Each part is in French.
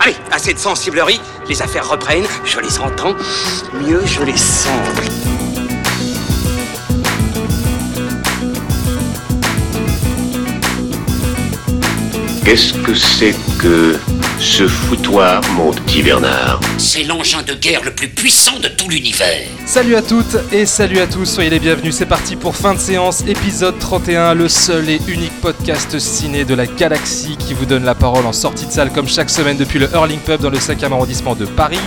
Allez, assez de sensiblerie, les affaires reprennent, je les entends, mieux je les sens. Qu'est-ce que c'est que ce foutoir, mon petit Bernard C'est l'engin de guerre le plus puissant de tout l'univers. Salut à toutes et salut à tous, soyez les bienvenus, c'est parti pour fin de séance, épisode 31, le seul et unique podcast ciné de la galaxie qui vous donne la parole en sortie de salle comme chaque semaine depuis le Hurling Pub dans le 5e arrondissement de Paris.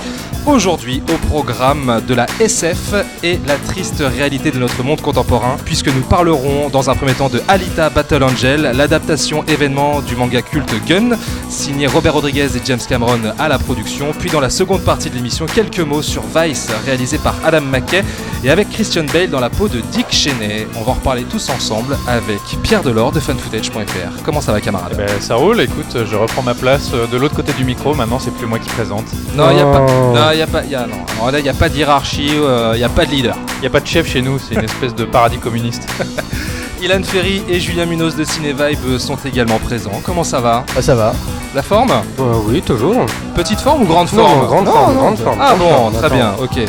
Aujourd'hui au programme de la SF et la triste réalité de notre monde contemporain, puisque nous parlerons dans un premier temps de Alita Battle Angel, l'adaptation événement du manga culte Gun, signé Robert Rodriguez et James Cameron à la production, puis dans la seconde partie de l'émission, quelques mots sur Vice, réalisé par Adam McKay, et avec Christian Bale dans la peau de Dick Cheney. On va en reparler tous ensemble avec Pierre Delors de funfootage.fr. Comment ça va camarade? Ben, ça roule, écoute, je reprends ma place euh, de l'autre côté du micro, maintenant c'est plus moi qui présente. Non, il n'y a pas, non, y a pas, y a, non. Alors là, y a pas de hiérarchie, il n'y a pas de leader. Il a pas de chef chez nous, c'est une espèce de paradis communiste. Ilan Ferry et Julien Munoz de Cinevibe sont également présents. Comment ça va? Ah, ça va. La forme? Euh, oui, toujours. Petite forme ou grande Non, forme? grande Non, forme, non, grande forme. Ah bon, très bien, ok.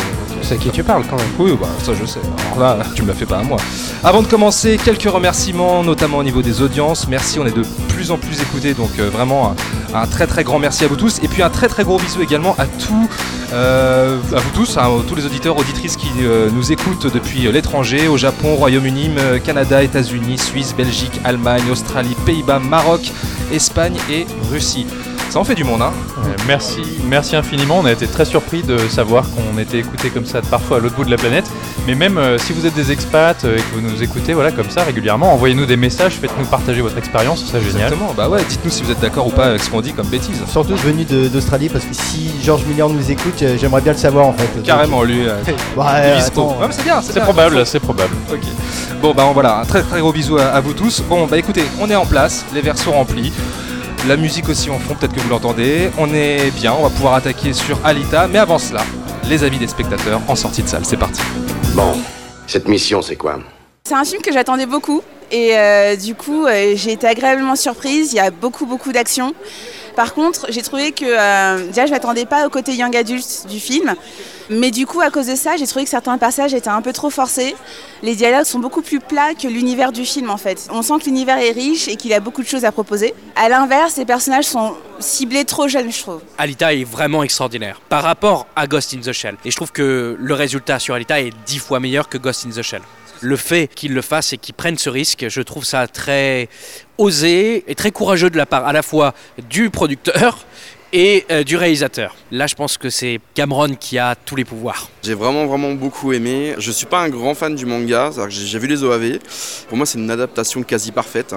C'est à qui tu parles quand même. Oui, bah ça je sais. Alors là, tu me la fais pas à moi. Avant de commencer, quelques remerciements, notamment au niveau des audiences. Merci, on est de plus en plus écoutés, donc euh, vraiment un, très très grand merci à vous tous. Et puis un très très gros bisou également à tous, euh, à vous tous, hein, tous les auditeurs, auditrices qui euh, nous écoutent depuis l'étranger, au Japon, Royaume-Uni, Canada, États-Unis, Suisse, Belgique, Allemagne, Australie, Pays-Bas, Maroc, Espagne et Russie. Ça en fait du monde, hein Euh, merci, merci infiniment, on a été très surpris de savoir qu'on était écouté comme ça parfois à l'autre bout de la planète. Mais même euh, si vous êtes des expats euh, et que vous nous écoutez voilà, comme ça régulièrement, envoyez-nous des messages, faites-nous partager votre expérience, ce serait génial. Exactement, bah ouais, dites-nous si vous êtes d'accord ou pas avec ce qu'on dit comme bêtise. Surtout venu d'Australie parce que si Georges Millian nous écoute, euh, j'aimerais bien le savoir en fait. Carrément, lui. euh, ouais, c'est bien, C'est probable, c'est probable. Ok. Bon, bah voilà, un très très gros bisou à, à vous tous. Bon, bah écoutez, on est en place, les verres sont remplis. La musique aussi en fond, peut-être que vous l'entendez. On est bien, on va pouvoir attaquer sur Alita. Mais avant cela, les avis des spectateurs en sortie de salle. C'est parti. Bon, cette mission, c'est quoi? C'est un film que j'attendais beaucoup et euh, du coup euh, j'ai été agréablement surprise. Il y a beaucoup beaucoup d'action. Par contre, j'ai trouvé que euh, déjà je m'attendais pas au côté young adulte du film, mais du coup à cause de ça, j'ai trouvé que certains passages étaient un peu trop forcés. Les dialogues sont beaucoup plus plats que l'univers du film en fait. On sent que l'univers est riche et qu'il a beaucoup de choses à proposer. À l'inverse, les personnages sont ciblés trop jeunes, je trouve. Alita est vraiment extraordinaire par rapport à Ghost in the Shell. Et je trouve que le résultat sur Alita est dix fois meilleur que Ghost in the Shell. Le fait qu'il le fasse et qu'il prenne ce risque, je trouve ça très osé et très courageux de la part à la fois du producteur et euh, du réalisateur. Là, je pense que c'est Cameron qui a tous les pouvoirs. J'ai vraiment vraiment beaucoup aimé. Je suis pas un grand fan du manga, j'ai vu les OAV. Pour moi, c'est une adaptation quasi parfaite.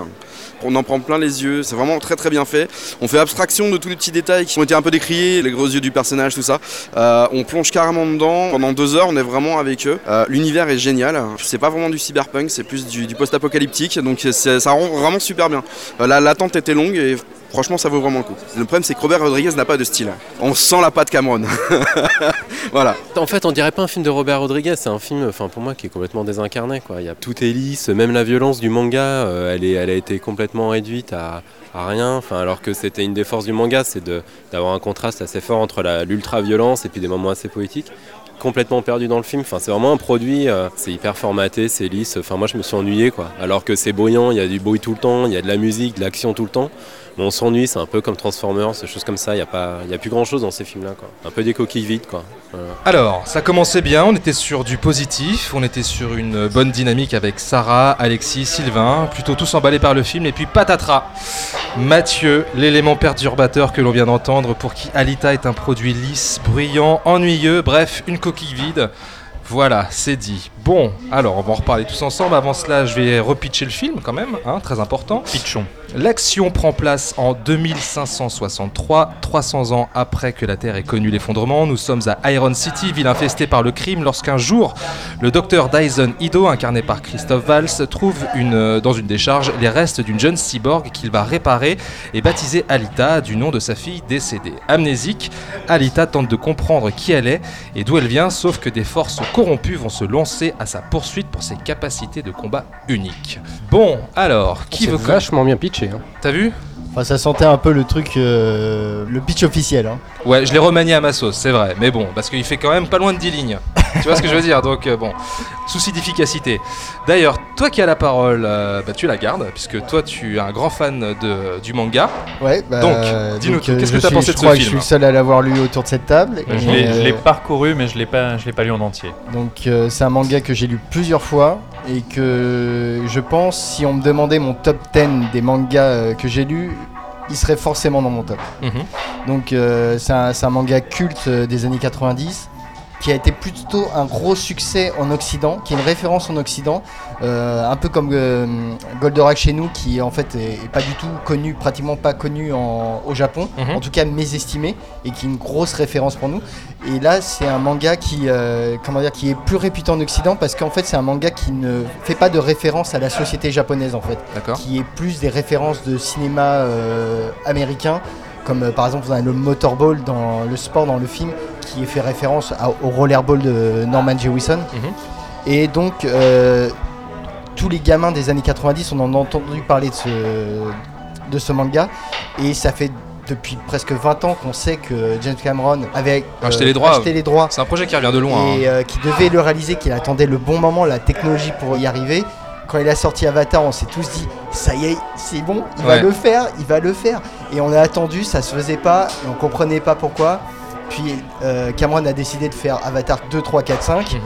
On en prend plein les yeux, c'est vraiment très très bien fait. On fait abstraction de tous les petits détails qui ont été un peu décriés, les gros yeux du personnage, tout ça. Euh, on plonge carrément dedans. Pendant deux heures, on est vraiment avec eux. Euh, L'univers est génial. C'est pas vraiment du cyberpunk, c'est plus du, du post-apocalyptique. Donc ça rend vraiment super bien. La- L'attente était longue et franchement, ça vaut vraiment le coup. Le problème, c'est que Robert Rodriguez n'a pas de style. On sent la patte Cameron. voilà. En fait, on dirait pas un film de Robert Rodriguez, c'est un film, enfin pour moi, qui est complètement désincarné. Il y a tout est lisse, même la violence du manga, euh, elle, a été complètement réduite à, rien. Alors que c'était une des forces du manga, c'est d'avoir un contraste assez fort entre l'ultra-violence et puis des moments assez poétiques. Complètement perdu dans le film. Enfin, c'est vraiment un produit. euh, c'est hyper formaté, c'est lisse. Enfin, moi, je me suis ennuyé, quoi. Alors que c'est bruyant, il y a du bruit tout le temps, il y a de la musique, de l'action tout le temps. On s'ennuie, c'est un peu comme Transformers, ces choses comme ça. Il n'y a pas, il y a plus grand chose dans ces films-là, quoi. Un peu des coquilles vides, quoi. Voilà. Alors, ça commençait bien, on était sur du positif, on était sur une bonne dynamique avec Sarah, Alexis, Sylvain, plutôt tous emballés par le film, et puis patatras Mathieu, l'élément perturbateur que l'on vient d'entendre, pour qui Alita est un produit lisse, bruyant, ennuyeux, bref, une coquille vide. Voilà, c'est dit. Bon, alors on va en reparler tous ensemble. Avant cela, je vais repitcher le film quand même, hein, très important. Pitchon. L'action prend place en 2563, 300 ans après que la Terre ait connu l'effondrement. Nous sommes à Iron City, ville infestée par le crime, lorsqu'un jour, le docteur Dyson Ido, incarné par Christophe Valls, trouve une, euh, dans une décharge les restes d'une jeune cyborg qu'il va réparer et baptiser Alita du nom de sa fille décédée. Amnésique, Alita tente de comprendre qui elle est et d'où elle vient, sauf que des forces corrompues vont se lancer à sa poursuite pour ses capacités de combat uniques. Bon, alors, qui veut vachement bien pitché. Hein. T'as vu? Enfin, ça sentait un peu le truc, euh, le pitch officiel. Hein. Ouais, je l'ai remanié à ma sauce, c'est vrai. Mais bon, parce qu'il fait quand même pas loin de 10 lignes. tu vois ce que je veux dire? Donc, euh, bon, souci d'efficacité. D'ailleurs, toi qui as la parole, euh, bah, tu la gardes, puisque toi, tu es un grand fan de, du manga. Ouais, bah, Donc, dis-nous tout, euh, qu'est-ce je que t'as pensé je de ce crois que film Je suis le seul à l'avoir lu autour de cette table. Je Et, l'ai je l'ai euh, parcouru, mais je l'ai pas, je l'ai pas lu en entier. Donc euh, c'est un manga que j'ai lu plusieurs fois et que je pense si on me demandait mon top 10 des mangas euh, que j'ai lus, il serait forcément dans mon top. Mhm. Donc euh, c'est un, manga culte euh, des années 90 qui a été plutôt un gros succès en Occident, qui est une référence en Occident, euh, un peu comme euh, Goldorak chez nous, qui en fait est, est pas du tout connu, pratiquement pas connu en- au Japon, Mhm. en tout cas mésestimé, et qui est une grosse référence pour nous. Et là, c'est un manga qui, euh, comment dire, qui est plus réputé en Occident parce qu'en fait, c'est un manga qui ne fait pas de référence à la société japonaise en fait, qui est plus des références de cinéma euh, américain, comme euh, par exemple vous avez le motorball dans le sport dans le film, qui fait référence à- au rollerball de Norman Jewison. Mhm. Et donc, euh, tous les gamins des années 90, on en a entendu parler de ce, de ce manga, et ça fait depuis presque 20 ans qu'on sait que James Cameron avait euh, Acheté les droits. acheté les droits C'est un projet qui revient de loin. hein. et euh, qui devait le réaliser, qu'il attendait le bon moment, la technologie pour y arriver. Quand il a sorti Avatar, on s'est tous dit ça y est, c'est bon, il Ouais. va le faire, il va le faire. Et on a attendu, ça se faisait pas, et on comprenait pas pourquoi. Puis euh, Cameron a décidé de faire Avatar 2, 3, 4, 5. Mhm.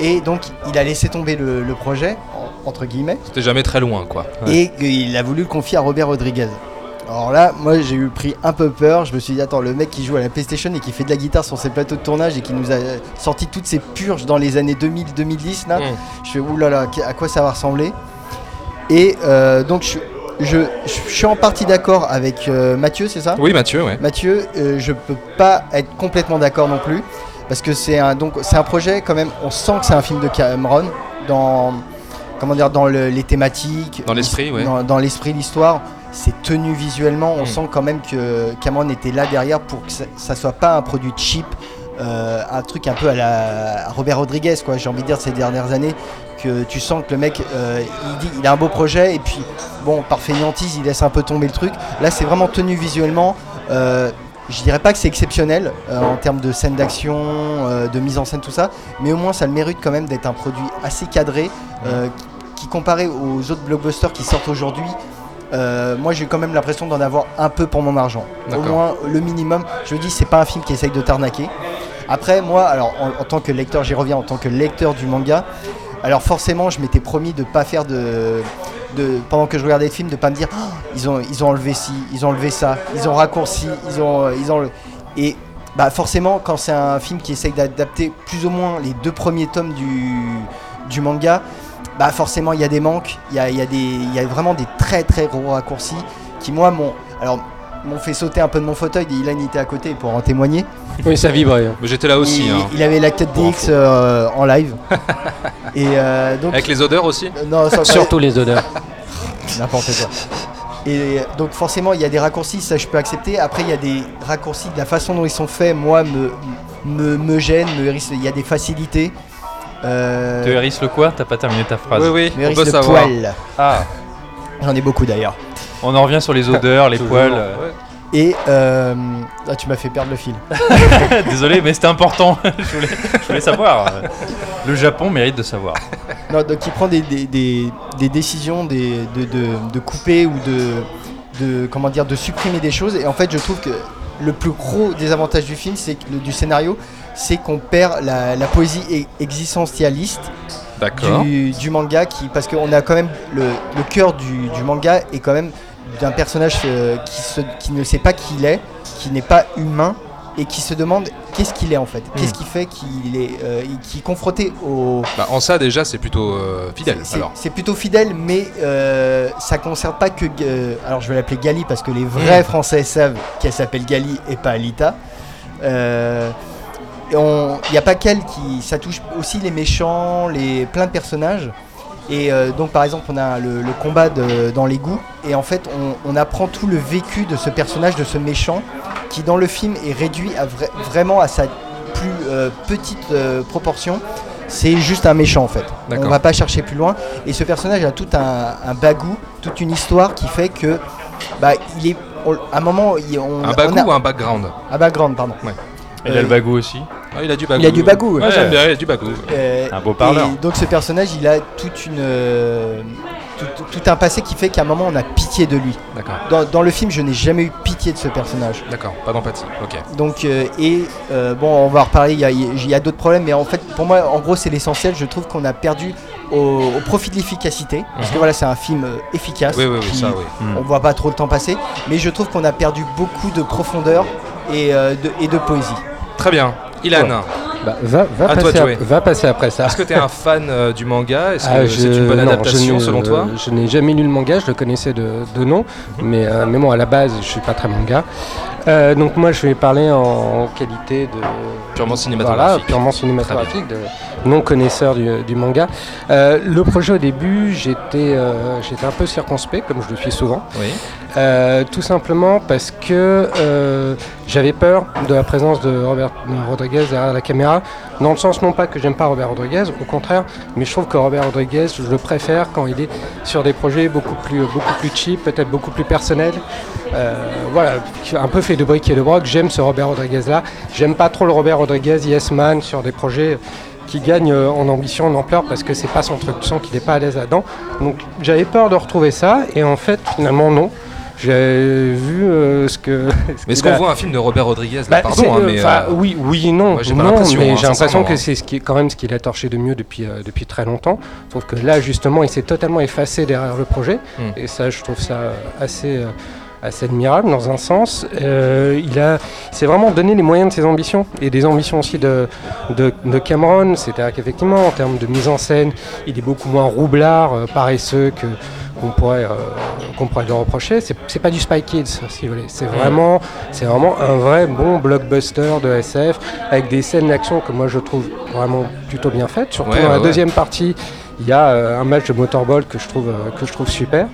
Et donc il a laissé tomber le, le projet, en- entre guillemets, C'était jamais très loin, quoi. Ouais. et il a voulu le confier à Robert Rodriguez. Alors là, moi j'ai eu pris un peu peur. Je me suis dit, attends, le mec qui joue à la PlayStation et qui fait de la guitare sur ses plateaux de tournage et qui nous a sorti toutes ces purges dans les années 2000-2010, là, Mm. je fais oulala, à quoi ça va ressembler? Et euh, donc je, je, je suis en partie d'accord avec euh, Mathieu, c'est ça? Oui, Mathieu, ouais. Mathieu, euh, je peux pas être complètement d'accord non plus parce que c'est un donc c'est un projet quand même. On sent que c'est un film de Cameron dans comment dire dans le- les thématiques, Dans l'esprit, ouais. dans, dans l'esprit, l'histoire. C'est tenu visuellement. On Mm. sent quand même que Cameron était là derrière pour que ça, ça soit pas un produit cheap, euh, un truc un peu à la à Robert Rodriguez quoi. J'ai envie de dire ces dernières années que tu sens que le mec euh, il dit il a un beau projet et puis bon par fainéantise il laisse un peu tomber le truc. Là c'est vraiment tenu visuellement. Euh, je dirais pas que c'est exceptionnel euh, en termes de scène d'action, de mise en scène, tout ça, mais au moins ça le mérite quand même d'être un produit assez cadré, qui, comparé aux autres blockbusters qui sortent aujourd'hui, euh, moi j'ai quand même l'impression d'en avoir un peu pour mon argent. Au moins le minimum. Je dis c'est pas un film qui essaye de t'arnaquer. Après moi, alors en, en tant que lecteur, j'y reviens en tant que lecteur du manga. Alors forcément, je m'étais promis de pas faire de, pendant que je regardais le film, de pas me dire Oh, ils ont enlevé ci, ils ont enlevé ça, ils ont raccourci, ils ont ils et bah forcément quand c'est un film qui essaye d'adapter plus ou moins les deux premiers tomes du du manga, bah forcément il y a des manques, il y a, y y a vraiment des très très gros raccourcis qui moi m'ont alors m'ont fait sauter un peu de mon fauteuil. Ilan était à côté pour en témoigner. Oui, ça vibrait. Mais j'étais là aussi. Il, hein. il avait la 4DX euh, en live. Et euh, donc, Avec les odeurs aussi euh, non, ça- Surtout les odeurs. N'importe quoi. Et donc forcément il y a des raccourcis, ça je peux accepter. Après il y a des raccourcis de la façon dont ils sont faits, moi me, me, me gêne, me hérisse- il y a des facilités. Euh, Te hérisse le quoi? T'as pas terminé ta phrase. Oui, oui, me on hérisse peut le savoir. poil. Ah, J'en ai beaucoup d'ailleurs. on en revient sur les odeurs, les poils. Ouais. Et euh, ah, tu m'as fait perdre le fil. Désolé, mais c'était important. je, voulais, je voulais savoir. Le Japon mérite de savoir. Non, donc il prend des, des, des- des décisions des, de, de- de couper ou de, de, comment dire, de supprimer des choses. Et en fait, je trouve que le plus gros désavantage du film, c'est du scénario, c'est qu'on perd la, la poésie e- existentialiste du, du manga, qui, parce qu'on a quand même le, le cœur du, du manga est quand même d'un personnage euh, qui, se- qui ne sait pas qui il est, qui n'est pas humain et qui se demande qu'est-ce qu'il est en fait, qu'est-ce qui fait qu'il est, euh, qui est confronté au, Bah, en ça, déjà, c'est plutôt euh, fidèle. c'est- plutôt fidèle, mais euh, ça concerne pas que. alors je vais l'appeler Gali parce que les vrais Mm. Français savent qu'elle s'appelle Gali et pas Alita. Il n'y a pas qu'elle qui. Ça touche aussi les méchants, les plein de personnages. Et euh, donc par exemple on a le, le combat de- dans l'égout et en fait on, on apprend tout le vécu de ce personnage, de ce méchant qui dans le film est réduit à vra- vraiment à sa plus euh, petite euh, proportion. C'est juste un méchant en fait. On D'accord. va pas chercher plus loin. Et ce personnage a tout un, un bagou, toute une histoire qui fait que bah, il est on- à un moment, il- on, Un on bagou a- ou un background? Un background, pardon. Il a le bagou aussi? Ah, Il a du bagou. Il a du bagou, Ouais, ouais. j'aime bien, il a du bagou. Euh, Un beau parleur. Et donc ce personnage, il a toute une, euh, tout, tout un passé qui fait qu'à un moment, on a pitié de lui. D'accord, Dans, dans le film, je n'ai jamais eu pitié de ce personnage. d'accord, pas d'empathie. Ok. Donc, euh, et euh, bon, on va en reparler, il y a, il y a d'autres problèmes, mais en fait, pour moi, en gros, c'est l'essentiel. Je trouve qu'on a perdu au, au profit de l'efficacité. Parce que Mhm. voilà, c'est un film efficace. Oui, oui, oui, qui- ça, oui. On voit pas trop le temps passer, mais je trouve qu'on a perdu beaucoup de profondeur et, euh, de, et de poésie. Très bien. Ilan, Bah, va, va, À toi passer de jouer. ap- va passer après ça. est-ce que tu es un fan euh, du manga? Est-ce que Ah, c'est une bonne non, adaptation selon toi? Je n'ai jamais lu le manga, je le connaissais de, de nom, mais, euh, mais bon, à la base, je suis pas très manga. Euh, donc moi, je vais parler en qualité de Purement voilà, cinématographique. purement cinématographique, de non connaisseur du, du manga. Euh, le projet au début, j'étais euh, j'étais un peu circonspect, comme je le suis souvent. Oui. Tout simplement parce que j'avais peur de la présence de Robert Rodriguez derrière la caméra, dans le sens non pas que j'aime pas Robert Rodriguez, au contraire, mais je trouve que Robert Rodriguez, je le préfère quand il est sur des projets beaucoup plus, beaucoup plus cheap, peut-être beaucoup plus personnels. Voilà, un peu fait de briques et de broc, j'aime ce Robert Rodriguez là. J'aime pas trop le Robert Rodriguez Yes Man sur des projets qui gagne euh, en ambition, en ampleur, parce que c'est pas son truc, tu sens qu'il n'est pas à l'aise là-dedans. Donc j'avais peur de retrouver ça, et en fait, finalement, non. J'ai vu euh, ce que. Mais est-ce qu'on a- voit un film de Robert Rodriguez là Bah, Pardon, hein, euh, mais. euh, oui, oui non. j'ai non, l'impression, mais hein, j'ai l'impression que c'est ce qui, quand même ce qu'il a torché de mieux depuis, euh, depuis très longtemps. Sauf que là, justement, il s'est totalement effacé derrière le projet. Hmm. Et ça, je trouve ça assez, assez admirable dans un sens. Euh, il a, il s'est vraiment donné les moyens de ses ambitions et des ambitions aussi de, de, de Cameron. C'est-à-dire qu'effectivement, en termes de mise en scène, il est beaucoup moins roublard, euh, paresseux que qu'on pourrait, euh, qu'on pourrait lui reprocher. C'est, c'est pas du Spy Kids, si vous voulez. C'est vraiment, c'est vraiment un vrai bon blockbuster de SF avec des scènes d'action que moi je trouve vraiment plutôt bien faites. Surtout Ouais, dans la ouais, deuxième partie, il y a euh, un match de motorball que je trouve, euh, que je trouve super.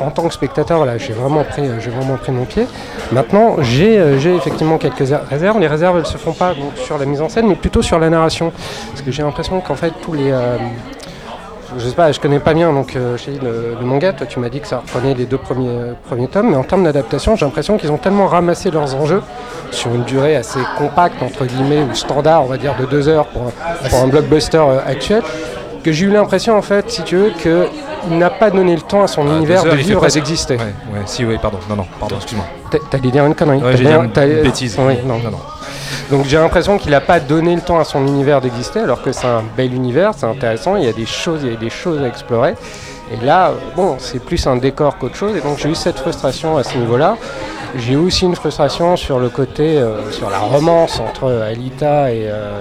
En tant que spectateur, là, j'ai vraiment pris, euh, vraiment pris mon pied. Maintenant, j'ai, effectivement quelques réserves. Les réserves, elles se font pas sur la mise en scène, mais plutôt sur la narration, parce que j'ai l'impression qu'en fait tous les je sais pas, je connais pas bien donc le, manga. Toi, tu m'as dit que ça reprenait les deux premiers, premiers tomes, mais en termes d'adaptation, j'ai l'impression qu'ils ont tellement ramassé leurs enjeux sur une durée assez compacte entre guillemets ou standard, on va dire de deux heures pour un, blockbuster actuel, que j'ai eu l'impression en fait, si tu veux, que il n'a pas donné le temps à son Ah, univers heures, de vivre et d'exister. Ouais, ouais, si, oui, pardon. Non, non, pardon, excuse-moi. T'as- T'allais dire une connerie. Ouais, j'ai dit une bêtise. Oui, non. non, non. Donc j'ai l'impression qu'il n'a pas donné le temps à son univers d'exister, alors que c'est un bel univers, c'est intéressant, il y a des choses, il y a des choses à explorer. Et là, bon, c'est plus un décor qu'autre chose, et donc j'ai eu cette frustration à ce niveau-là. J'ai eu aussi une frustration sur le côté, euh, sur la romance entre Alita et, euh,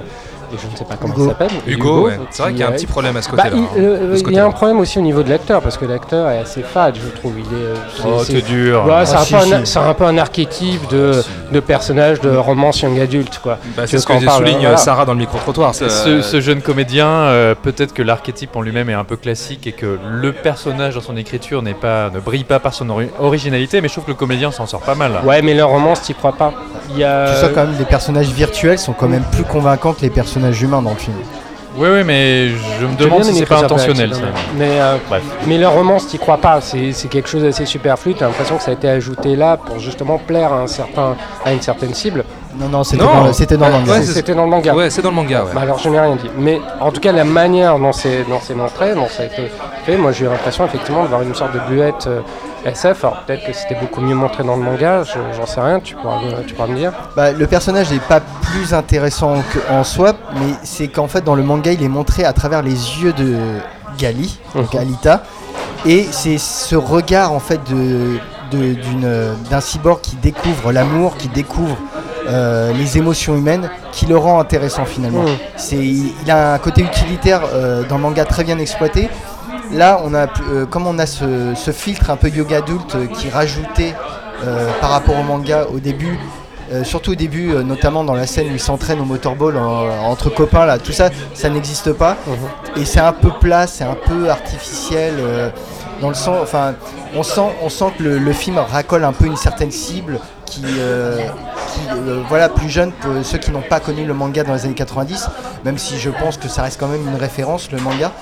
et je ne sais pas comment Hugo. il s'appelle. Hugo, ouais. c'est vrai qui qu'il y a un petit problème à ce bah, côté-là. il, hein, euh, il y a un problème aussi au niveau de l'acteur, parce que l'acteur est assez fade, je trouve. Il est, euh, Oh, c'est- dur. Ouais, c'est, Ah, un si, peu un, si. c'est un peu un archétype de, de personnage de romance young adulte, quoi. Bah, c'est ce que souligne voilà. Sarah dans le micro-trottoir. Ce, ce jeune comédien, euh, peut-être que l'archétype en lui-même est un peu classique et que le personnage dans son écriture n'est pas, ne brille pas par son ori- originalité, mais je trouve que le comédien s'en sort pas mal. là. Ouais, mais leur romance, t'y crois pas. Il y a... Tu sens quand même les personnages virtuels sont quand même plus convaincants que les personnages humains dans le film. Oui, oui, mais je me demande si c'est pas intentionnel. Ça. Mais, euh, Bref. mais leur romance, t'y crois pas. C'est, c'est quelque chose d'assez superflu. T'as l'impression que ça a été ajouté là pour justement plaire à, un certain, à une certaine cible. Non, non, c'était dans, le- c'était dans le Ouais, manga. ouais, C'est- c'est- C'était dans le manga. Ouais, c'est dans le manga, ouais. Bah alors je n'ai rien dit. Mais en tout cas la manière dont c'est dont c'est montré, dont ça a été fait, moi j'ai eu l'impression effectivement de voir une sorte de buette euh, SF. Alors peut-être que c'était beaucoup mieux montré dans le manga, je- j'en sais rien, tu pourras, me- tu pourras me dire. Bah, le personnage n'est pas plus intéressant que- en soi, mais c'est qu'en fait dans le manga il est montré à travers les yeux de Gali, donc Mhm. Alita, et c'est ce regard en fait de d'un cyborg qui découvre l'amour, qui découvre euh, les émotions humaines, qui le rend intéressant finalement. Mhm. C'est, il il a un côté utilitaire euh, dans le manga très bien exploité. Là, on a, euh, comme on a ce, ce filtre un peu yoga adulte euh, qui rajouté euh, par rapport au manga au début, euh, surtout au début, euh, notamment dans la scène où il s'entraîne au motorball en- entre copains, là, tout ça, ça n'existe pas. Et c'est un peu plat, c'est un peu artificiel. euh, dans le sens, enfin, on sent, on sent que le, le film racole un peu une certaine cible qui, qui, voilà, plus jeune pour ceux qui n'ont pas connu le manga dans les années 90, même si je pense que ça reste quand même une référence, le manga.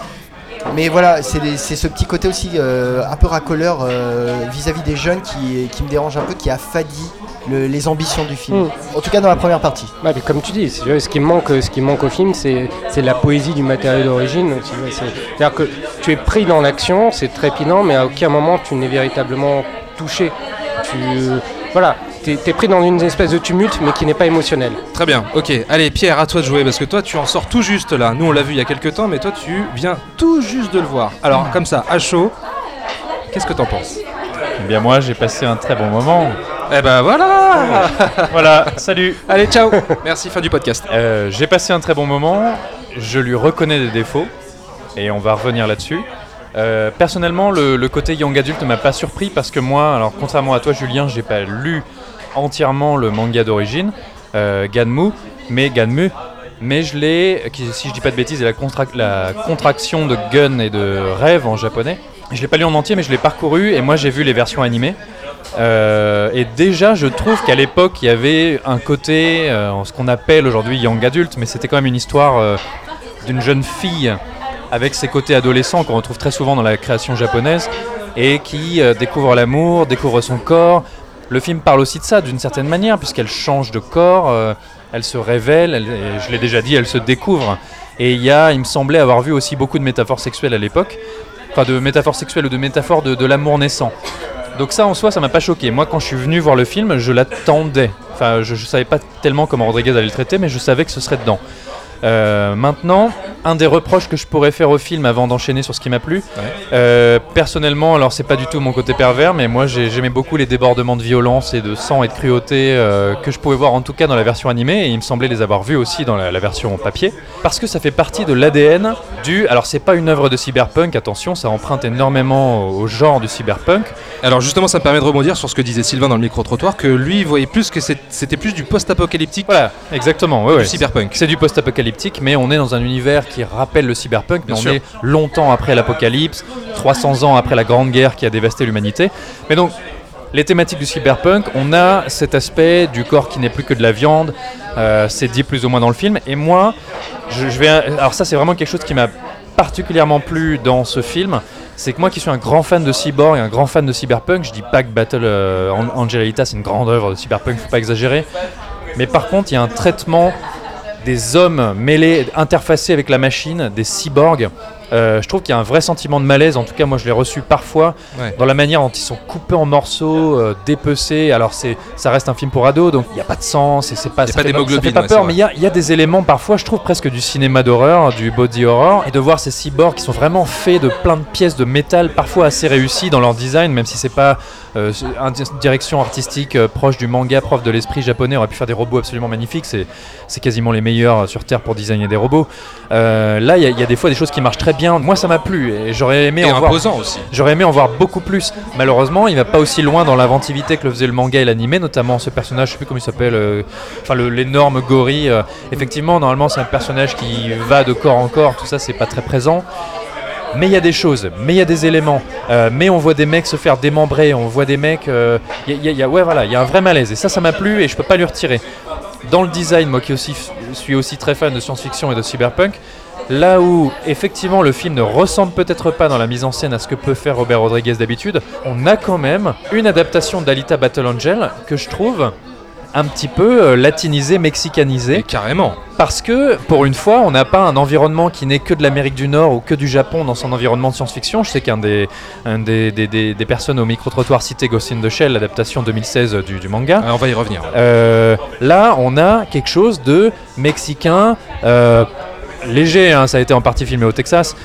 Mais voilà, c'est ce petit côté aussi euh, un peu racoleur euh, vis-à-vis des jeunes qui, qui me dérange un peu, qui affadit le- les ambitions du film. Mm. En tout cas dans la première partie. Ouais, mais comme tu dis, ce qui manque, ce qui manque au film, c'est la poésie du matériau d'origine. C'est-à-dire que tu es pris dans l'action, c'est trépidant, mais à aucun moment tu n'es véritablement touché. Tu, voilà, t'es es pris dans une espèce de tumulte, mais qui n'est pas émotionnel. Très bien, ok. Allez, Pierre, à toi de jouer parce que toi, tu en sors tout juste là. Nous, on l'a vu il y a quelques temps, mais toi, tu viens tout juste de le voir. Alors, comme ça, à chaud, qu'est-ce que t'en penses? Eh bien moi j'ai passé un très bon moment. Eh ben voilà Voilà, salut. Allez, ciao Merci, fin du podcast. Euh, j'ai passé un très bon moment, je lui reconnais des défauts, et on va revenir là-dessus. Euh, personnellement, le, le côté young adulte ne m'a pas surpris parce que moi, alors contrairement à toi Julien, j'ai pas lu entièrement le manga d'origine, euh, Ganmu, mais Ganmu, mais je l'ai, si je dis pas de bêtises, est la, contrac- la contraction de gun et de rêve en japonais. Je l'ai pas lu en entier, mais je l'ai parcouru et moi j'ai vu les versions animées. Euh, et déjà, je trouve qu'à l'époque, il y avait un côté, euh, ce qu'on appelle aujourd'hui young adulte, mais c'était quand même une histoire euh, d'une jeune fille avec ses côtés adolescents qu'on retrouve très souvent dans la création japonaise et qui découvre l'amour, découvre son corps. Le film parle aussi de ça d'une certaine manière, puisqu'elle change de corps, euh, elle se révèle, je l'ai déjà dit, elle se découvre. Et il y a, il me semblait avoir vu aussi beaucoup de métaphores sexuelles à l'époque, enfin de métaphores sexuelles ou de métaphores de, l'amour naissant. Donc ça en soi, ça m'a pas choqué. Moi, quand je suis venu voir le film, je l'attendais. Enfin, je, je savais pas tellement comment Rodriguez allait le traiter, mais je savais que ce serait dedans. Euh, maintenant, un des reproches que je pourrais faire au film avant d'enchaîner sur ce qui m'a plu, euh, personnellement, alors c'est pas du tout mon côté pervers, mais moi j'ai- j'aimais beaucoup les débordements de violence et de sang et de cruauté euh, que je pouvais voir en tout cas dans la version animée, et il me semblait les avoir vus aussi dans la, la version papier, parce que ça fait partie de l'ADN du. Alors c'est pas une œuvre de cyberpunk, attention, ça emprunte énormément au, au genre du cyberpunk. Alors justement, ça me permet de rebondir sur ce que disait Sylvain dans le micro-trottoir, que lui, il voyait plus que c'est- c'était plus du post-apocalyptique. Voilà, exactement. ouais, Du ouais. cyberpunk. C'est du post-apocalyptique, mais on est dans un univers qui rappelle le cyberpunk, mais Bien on sûr. est longtemps après l'apocalypse, 300 ans après la Grande Guerre qui a dévasté l'humanité. Mais donc, les thématiques du cyberpunk, on a cet aspect du corps qui n'est plus que de la viande, euh, c'est dit plus ou moins dans le film. Et moi, je, je vais. Alors, ça, c'est vraiment quelque chose qui m'a particulièrement plu dans ce film. C'est que moi qui suis un grand fan de cyborg et un grand fan de cyberpunk, je dis pas que Battle euh, An- Angel Alita c'est une grande œuvre de cyberpunk, faut pas exagérer. Mais par contre, il y a un traitement des hommes mêlés, interfacés avec la machine, des cyborgs. Euh, je trouve qu'il y a un vrai sentiment de malaise, en tout cas moi je l'ai reçu parfois, Ouais. dans la manière dont ils sont coupés en morceaux, euh, dépecés. Alors ça reste un film pour ados, donc il n'y a pas de sang, c'est, c'est pas, ça pas fait ça fait pas peur, mais il y y a des éléments parfois, je trouve presque du cinéma d'horreur, du body horror, et de voir ces cyborgs qui sont vraiment faits de plein de pièces de métal, parfois assez réussis dans leur design, même si c'est pas euh, une direction artistique proche du manga, proche de l'esprit japonais, on aurait pu faire des robots absolument magnifiques, c'est, quasiment les meilleurs sur Terre pour designer des robots. Là, il y, y a des fois des choses qui marchent très bien. Moi, ça m'a plu et j'aurais aimé Et en voir. aussi. J'aurais aimé en voir beaucoup plus. Malheureusement, il va pas aussi loin dans l'inventivité que le faisait le manga et l'animé, notamment ce personnage, je sais plus comment il s'appelle, euh, enfin le- l'énorme gorille. euh, effectivement, normalement, c'est un personnage qui va de corps en corps, tout ça, c'est pas très présent. Mais il y a des choses, mais il y a des éléments, euh, mais on voit des mecs se faire démembrer, on voit des mecs, euh, il y a- il y a- ouais voilà, il y a un vrai malaise et ça, ça m'a plu et je peux pas lui retirer. Dans le design, moi qui aussi suis aussi très fan de science-fiction et de cyberpunk, Là où effectivement le film ne ressemble peut-être pas dans la mise en scène à ce que peut faire Robert Rodriguez d'habitude, on a quand même une adaptation d'Alita Battle Angel que je trouve un petit peu euh, latinisée, mexicanisée. carrément. Parce que pour une fois, on n'a pas un environnement qui n'est que de l'Amérique du Nord ou que du Japon dans son environnement de science-fiction. Je sais qu'un des, un des, des- des- des personnes au micro-trottoir cité Ghost in the Shell, l'adaptation 2016 du, du manga. on va y revenir. Euh, là, on a quelque chose de mexicain, euh, léger, hein, ça a été en partie filmé au Texas,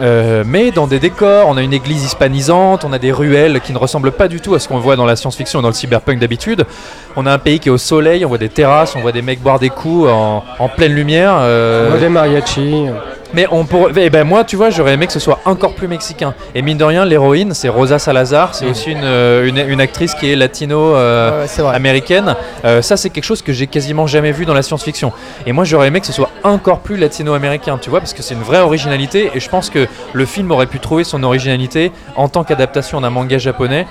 euh, mais dans des décors, on a une église hispanisante, on a des ruelles qui ne ressemblent pas du tout à ce qu'on voit dans la science-fiction et dans le cyberpunk d'habitude. On a un pays qui est au soleil, on voit des terrasses, on voit des mecs boire des coups en, en pleine lumière. euh, On voit des mariachis. Mais on pourrait. Eh ben moi, tu vois, j'aurais aimé que ce soit encore plus mexicain. Et mine de rien, l'héroïne, c'est Rosa Salazar. C'est aussi une, euh, une, une actrice qui est latino-américaine. ça, c'est quelque chose que j'ai quasiment jamais vu dans la science-fiction. Et moi, j'aurais aimé que ce soit encore plus latino-américain, tu vois, parce que c'est une vraie originalité. Et je pense que le film aurait pu trouver son originalité en tant qu'adaptation d'un manga japonais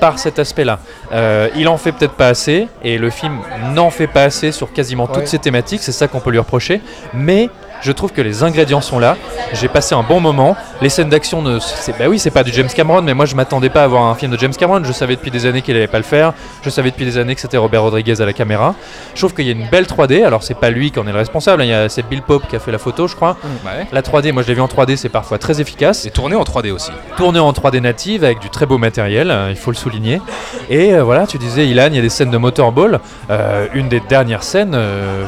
par cet aspect-là. Euh, il en fait peut-être pas assez, et le film n'en fait pas assez sur quasiment toutes Ouais. ces thématiques, c'est ça qu'on peut lui reprocher, mais Je trouve que les ingrédients sont là. J'ai passé un bon moment. Les scènes d'action, ne... c'est bah oui, c'est pas du James Cameron, mais moi je m'attendais pas à voir un film de James Cameron. Je savais depuis des années qu'il allait pas le faire. Je savais depuis des années que c'était Robert Rodriguez à la caméra. Je trouve qu'il y a une belle 3D. Alors c'est pas lui qui en est le responsable. hein. Il y a c'est Bill Pope qui a fait la photo, je crois. Ouais. La 3D, moi je l'ai vu en 3D, c'est parfois très efficace. Et tourné en 3D aussi. Tourné en 3D native avec du très beau matériel, euh, il faut le souligner. Et euh, voilà, tu disais Ilan, il y a des scènes de motorball. Euh, une des dernières scènes,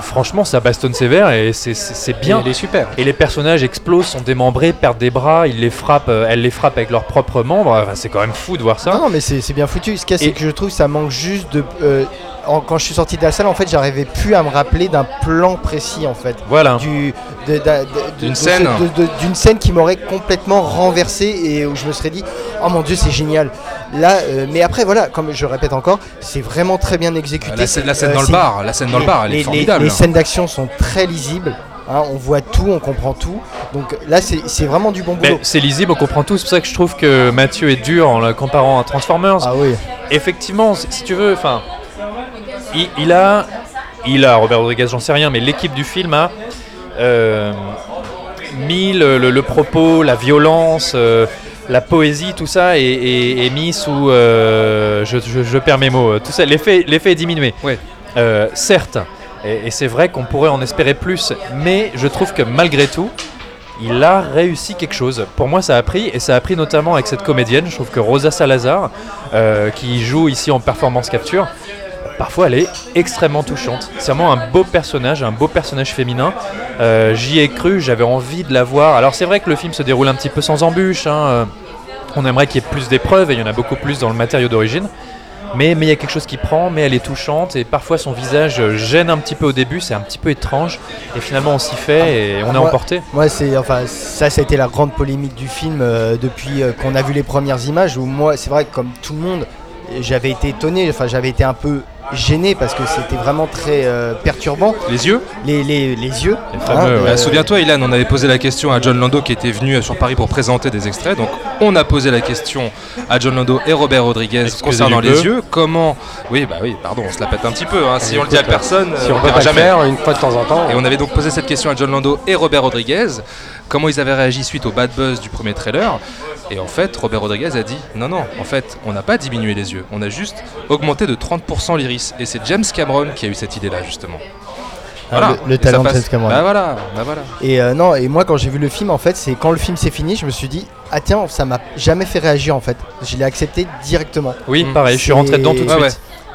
franchement, ça bastonne sévère et c'est bien. Il est super. Et les personnages explosent, sont démembrés, perdent des bras, ils les frappent, euh, elle les frappe avec leurs propres membres. Enfin, c'est quand même fou de voir ça. Non, non, mais c'est bien foutu. Ce qu'il y a, c'est que je trouve ça manque juste de. euh, en- quand je suis sorti de la salle, en fait, j'arrivais plus à me rappeler d'un plan précis, en fait. Voilà. Du, de- de- de- D'une scène. D'une scène qui m'aurait complètement renversé et où je me serais dit, oh mon dieu, c'est génial. Là, euh, mais après, voilà, comme je répète encore, c'est vraiment très bien exécuté. La scène, la scène Euh, dans le bar, la scène dans le bar, elle les, est les- formidable. les scènes d'action sont très lisibles. Hein, on voit tout, on comprend tout. Donc là, c'est vraiment du bon boulot. c'est lisible, on comprend tout. C'est pour ça que je trouve que Mathieu est dur en le comparant à Transformers. Ah oui. Effectivement, si si tu veux, enfin, il, il a, il a Robert Rodriguez, j'en sais rien, mais l'équipe du film a euh, mis le, le- le propos, la violence, euh, la poésie, tout ça est, est- est mis sous, euh, je, je- je perds mes mots, tout ça, l'effet, l'effet est diminué. Ouais. Euh, certes, et, c'est vrai qu'on pourrait en espérer plus, mais je trouve que malgré tout, il a réussi quelque chose. Pour moi, ça a pris, et ça a pris notamment avec cette comédienne. Je trouve que Rosa Salazar, euh, qui joue ici en performance capture, parfois elle est extrêmement touchante. C'est vraiment un beau personnage, un beau personnage féminin. Euh, J'y ai cru, j'avais envie de la voir. Alors c'est vrai que le film se déroule un petit peu sans embûche. hein, euh, On aimerait qu'il y ait plus d'épreuves, et il y en a beaucoup plus dans le matériau d'origine. Mais mais il y a quelque chose qui prend, mais elle est touchante, et parfois son visage euh, gêne un petit peu au début, c'est un petit peu étrange, et finalement on s'y fait, et on est Moi- emporté. Moi, c'est enfin ça, ça a été la grande polémique du film euh, depuis euh, qu'on a vu les premières images. Où moi, c'est vrai que comme tout le monde, j'avais été étonné. Enfin, j'avais été un peu gêné parce que c'était vraiment très euh, perturbant. Les yeux Les, les, les yeux. Les ouais. Bah, Souviens-toi, Ilan, on avait posé la question à John Lando qui était venu sur Paris pour présenter des extraits. Donc, on a posé la question à John Lando et Robert Rodriguez concernant les peu. yeux. Comment Oui, bah oui, pardon, on se la pète un petit peu. hein. Si on le dit à Écoute, personne, Si euh, on on peut jamais. faire une fois de temps en temps. Et on avait donc posé cette question à John Lando et Robert Rodriguez, comment ils avaient réagi suite au bad buzz du premier trailer. Et en fait, Robert Rodriguez a dit non, non, en fait, on n'a pas diminué les yeux, on a juste augmenté de 30% l'iris. Et c'est James Cameron qui a eu cette idée-là, justement. Ah, le- le talent de. James Cameron. Bah voilà, bah voilà. Et euh, non, et moi quand j'ai vu le film, en fait, c'est quand le film s'est fini, je me suis dit, ah tiens, ça m'a jamais fait réagir en fait. Je l'ai accepté directement. Oui, Mm. pareil, je suis rentré dedans tout de suite. ouais.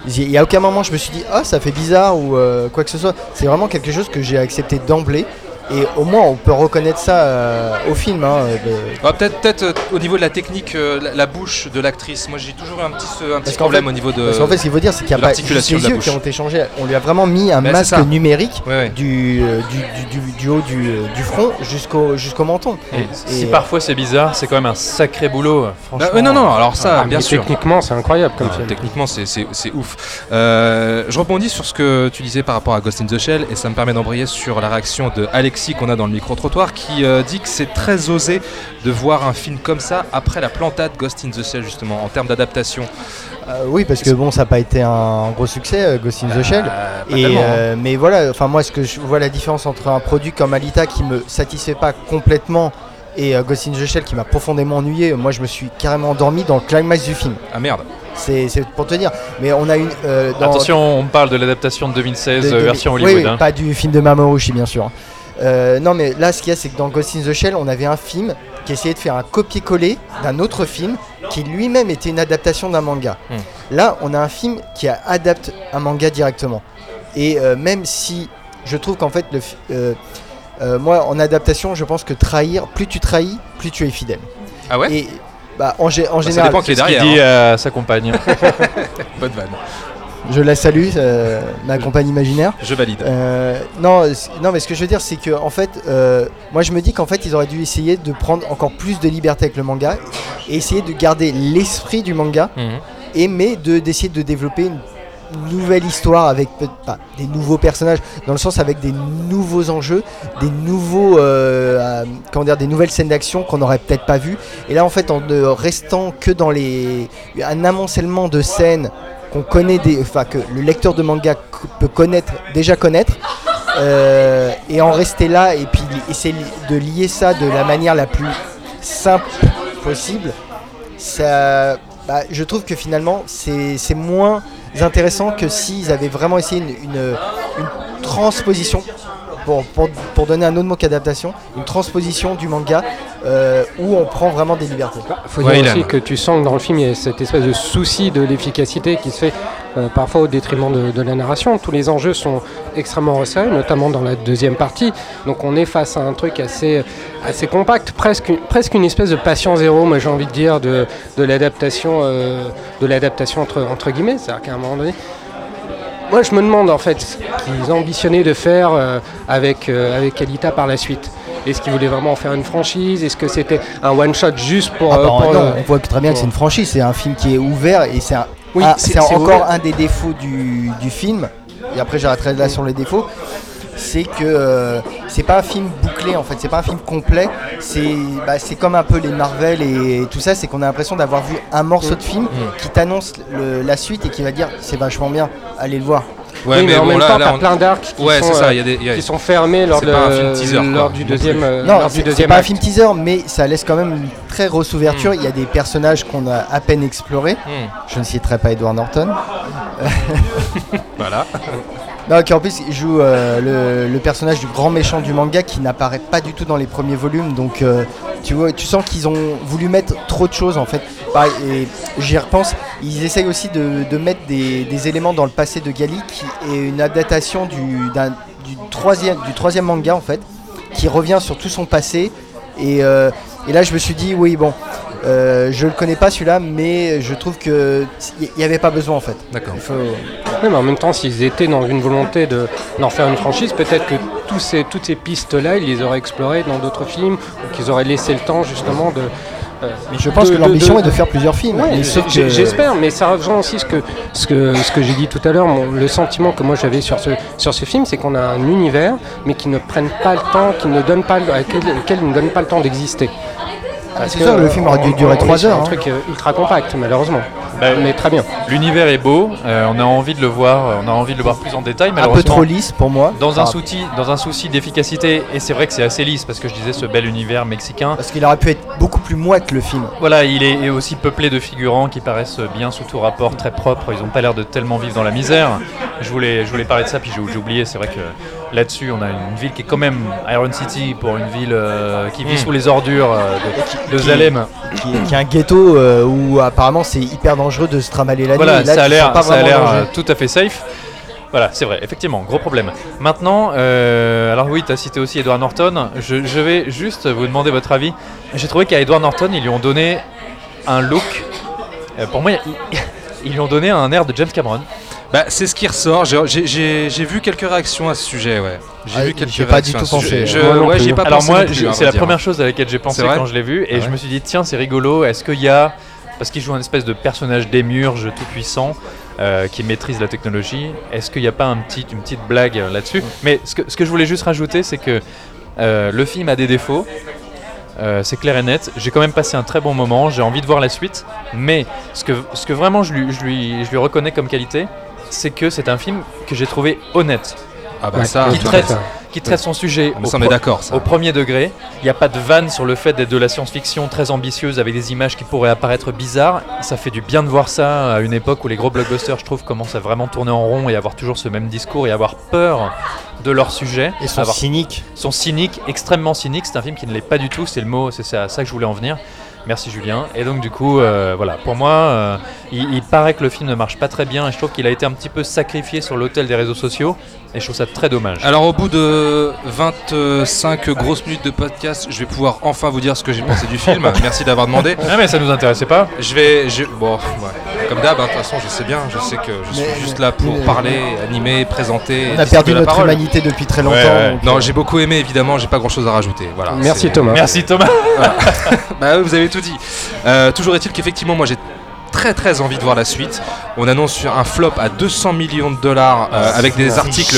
Il y a aucun moment je me suis dit, ah ça fait bizarre ou euh, quoi que ce soit. C'est vraiment quelque chose que j'ai accepté d'emblée. Et au moins on peut reconnaître ça euh, au film. hein, de- Ah, peut-être peut-être euh, au niveau de la technique, euh, la, la bouche de l'actrice. Moi j'ai toujours eu un petit, un problème fait- au niveau de. Parce qu'en fait, ce qu'il faut dire, c'est qu'il n'y a pas juste les yeux qui ont été changés. On lui a vraiment mis un Ben, masque numérique Ouais, ouais. du, euh, du, du- du- du haut du, euh, du front jusqu'au jusqu'au menton. Et si Et- parfois c'est bizarre, c'est quand même un sacré boulot. euh, Franchement. Non, non, alors ça, Ah, bien mais sûr. Techniquement, c'est incroyable comme Ah, film. techniquement, c'est- c'est c'est ouf. Euh, je rebondis sur ce que tu disais par rapport à Ghost in the Shell et ça me permet d'embrayer sur la réaction de Alexis qu'on a dans le micro-trottoir qui euh, dit que c'est très osé de voir un film comme ça après la plantade Ghost in the Shell justement en termes d'adaptation. Euh, oui, parce que bon, ça n'a pas été un gros succès, euh, Ghost in the Shell. Euh, pas Et, hein. euh, mais voilà, enfin moi, ce que je vois la différence entre un produit comme Alita qui me satisfait pas complètement et euh, Ghost in the Shell qui m'a profondément ennuyé, moi je me suis carrément endormi dans le climax du film. Ah merde. C'est c'est pour te dire. Mais on a une. euh, dans- Attention, on parle de l'adaptation de 2016, de- de- version oui, Hollywood. oui, hein. pas du film de Mamorushi, bien sûr. Euh, non, mais là, ce qu'il y a, c'est que dans Ghost in the Shell, on avait un film qui essayait de faire un copier-coller d'un autre film qui lui-même était une adaptation d'un manga. Hmm. Là, on a un film qui a- adapte un manga directement. Et euh, même si je trouve qu'en fait, le, euh, euh, moi, en adaptation, je pense que trahir, plus tu trahis, plus tu es fidèle. Ah ouais? Et bah, en, Bah, Ça général, dépend qui est Ce qu'il derrière. dit hein. à sa compagne. Bonne vanne. Je la salue, euh, ma compagne imaginaire. Je valide. Euh, non, non, mais ce que je veux dire, c'est que en fait, euh, moi je me dis qu'en fait, ils auraient dû essayer de prendre encore plus de liberté avec le manga et essayer de garder l'esprit du manga, Mhm. et mais de d'essayer de développer une nouvelle histoire avec des nouveaux personnages, dans le sens avec des nouveaux enjeux, des nouveaux, euh, euh, comment dire, des nouvelles scènes d'action qu'on n'aurait peut-être pas vues. Et là, en fait, en ne restant que dans les un amoncellement de scènes qu'on connaît des, enfin que le lecteur de manga peut connaître, déjà connaître, euh, et en rester là et puis essayer de lier ça de la manière la plus simple possible, bah, je trouve que finalement c'est moins intéressant que s'ils avaient vraiment essayé une transposition. Pour, pour- pour donner un autre mot qu'adaptation, une transposition du manga euh, où on prend vraiment des libertés. faut Ouais, dire Ilan. aussi que tu sens que dans le film, il y a cette espèce de souci de l'efficacité qui se fait euh, parfois au détriment de, de la narration. Tous les enjeux sont extrêmement resserrés, notamment dans la deuxième partie. Donc on est face à un truc assez, assez compact, presque, presque une espèce de patient zéro, moi j'ai envie de dire, de, de l'adaptation euh, de l'adaptation entre, entre guillemets. C'est-à-dire qu'à un moment donné, moi, je me demande en fait ce qu'ils ambitionnaient de faire euh, avec, euh, avec Alita par la suite. Est-ce qu'ils voulaient vraiment en faire une franchise? Est-ce que c'était un one-shot juste pour. Ah euh, bah, pour, non, on voit très bien que c'est une franchise, c'est un film qui est ouvert et c'est un- Oui, c'est encore ouvert. un des défauts du, du film. Et après j'arrêterai là sur les défauts. C'est que euh, c'est pas un film bouclé en fait, c'est pas un film complet. C'est bah, c'est comme un peu les Marvel et tout ça, c'est qu'on a l'impression d'avoir vu un morceau de film qui t'annonce la suite et qui va dire c'est vachement bien, allez le voir. Ouais, oui, mais, en bon, même là- temps, là, t'as on- plein d'arcs qui, Ouais, sont, c'est ça, euh, il y a des- il y a- qui sont fermés lors, de, teaser, lors du deuxième, euh, Non, c'est pas un film teaser, mais ça laisse quand même une très grosse ouverture. Il y a des personnages qu'on a à peine explorés. Hmm. Je ne citerai pas Edward Norton. Voilà. Non, qui en plus il joue euh, le, personnage du grand méchant du manga qui n'apparaît pas du tout dans les premiers volumes. Donc euh, tu vois, tu sens qu'ils ont voulu mettre trop de choses en fait. Et j'y repense, ils essayent aussi de, mettre des, éléments dans le passé de Gali qui est une adaptation du, troisième, manga en fait, qui revient sur tout son passé. Et, euh, et là je me suis dit oui bon. Euh, je le connais pas celui-là, mais je trouve que il n'y avait pas besoin en fait. D'accord. Il faut- Oui, mais en même temps, s'ils étaient dans une volonté de- d'en faire une franchise, peut-être que tous ces, toutes ces pistes-là, ils les auraient explorées dans d'autres films, ou qu'ils auraient laissé le temps justement de. euh, Mais je pense de- que l'ambition de- est de faire plusieurs films. Ouais, mais sauf j'ai- que- J'espère, mais ça rejoint aussi ce que, ce que, ce que j'ai dit tout à l'heure. Le sentiment que moi j'avais sur ce, sur ce film, c'est qu'on a un univers, mais qui ne prennent pas le temps, qui ne donne pas, le- à quel- auquel ils ne donnent pas le temps d'exister. Parce c'est que, sûr, le euh, film aurait dû durer on est trois sur heures, Un hein. truc euh, ultra compact, malheureusement. Bah, mais très bien. L'univers est beau, euh, on a envie de le voir, on a envie de le voir plus en détail. un peu trop lisse pour moi. Dans un, Ah, souci, dans un souci d'efficacité, et c'est vrai que c'est assez lisse parce que je disais ce bel univers mexicain. Parce qu'il aurait pu être beaucoup plus moite le film. Voilà, il est aussi peuplé de figurants qui paraissent bien sous tout rapport, très propres. Ils n'ont pas l'air de tellement vivre dans la misère. Je voulais, je voulais parler de ça, puis j'ai oublié. C'est vrai que là-dessus, on a une ville qui est quand même Iron City pour une ville euh, qui vit sous les ordures euh, de, de Zalem. Qui est, qui est un ghetto euh, où apparemment c'est hyper dangereux de se tramaler la nuit. Voilà, là, ça a l'air, ça a tout à fait safe. Voilà, c'est vrai, effectivement, gros problème. Maintenant, alors oui, tu as cité aussi Edward Norton. Je, je vais juste vous demander votre avis. J'ai trouvé qu'à Edward Norton, ils lui ont donné un look. pour moi, ils, ils lui ont donné un air de James Cameron. Bah, c'est ce qui ressort. J'ai- vu quelques réactions à ce sujet, ouais. J'ai Ah, vu quelques ai pas du réactions tout pensé. Je, Moi non ouais, ai pas Alors pensé moi, à c'est la dire. première chose à laquelle j'ai pensé quand je l'ai vu, et Ah je me suis dit tiens, c'est rigolo. Est-ce qu'il y a parce qu'il joue un espèce de personnage démurge tout puissant euh, qui maîtrise la technologie. Est-ce qu'il n'y a pas un petit, une petite blague là-dessus? Mais ce que, ce que je voulais juste rajouter, c'est que euh, le film a des défauts. Euh, c'est clair et net. J'ai quand même passé un très bon moment. J'ai envie de voir la suite. Mais ce que, ce que vraiment je lui, je, lui, je lui reconnais comme qualité, c'est que c'est un film que j'ai trouvé honnête Ah bah Ouais, ça, qui traite, qui traite son sujet mais au, pro- ça. au premier degré. Il n'y a pas de vanne sur le fait d'être de la science-fiction très ambitieuse avec des images qui pourraient apparaître bizarres. Ça fait du bien de voir ça à une époque où les gros blockbusters, je trouve, commencent à vraiment tourner en rond et avoir toujours ce même discours et avoir peur de leur sujet. Et sont avoir- cyniques. sont cyniques, extrêmement cyniques. C'est un film qui ne l'est pas du tout, c'est le mot, c'est à ça que je voulais en venir. Merci Julien. Et donc du coup, euh, voilà, pour moi, euh, il, il paraît que le film ne marche pas très bien et je trouve qu'il a été un petit peu sacrifié sur l'autel des réseaux sociaux et je trouve ça très dommage. Alors au bout de 25 grosses minutes de podcast, je vais pouvoir enfin vous dire ce que j'ai pensé du film. Merci d'avoir demandé. Ah mais ça nous intéressait pas. Je vais, je- bon, ouais. comme d'hab, hein, de toute façon, je sais bien, je sais que je suis Mais- juste là pour mais- parler, animer, présenter. On a perdu notre parole. humanité depuis très longtemps. Ouais, ouais. donc, Non, euh, j'ai beaucoup aimé, évidemment, j'ai pas grand chose à rajouter. Voilà, Merci Thomas. Merci Thomas. Bah, vous avez tout dit. Euh, toujours est-il qu'effectivement, moi j'ai très très envie de voir la suite. On annonce sur un flop à 200 millions de dollars euh, avec des articles,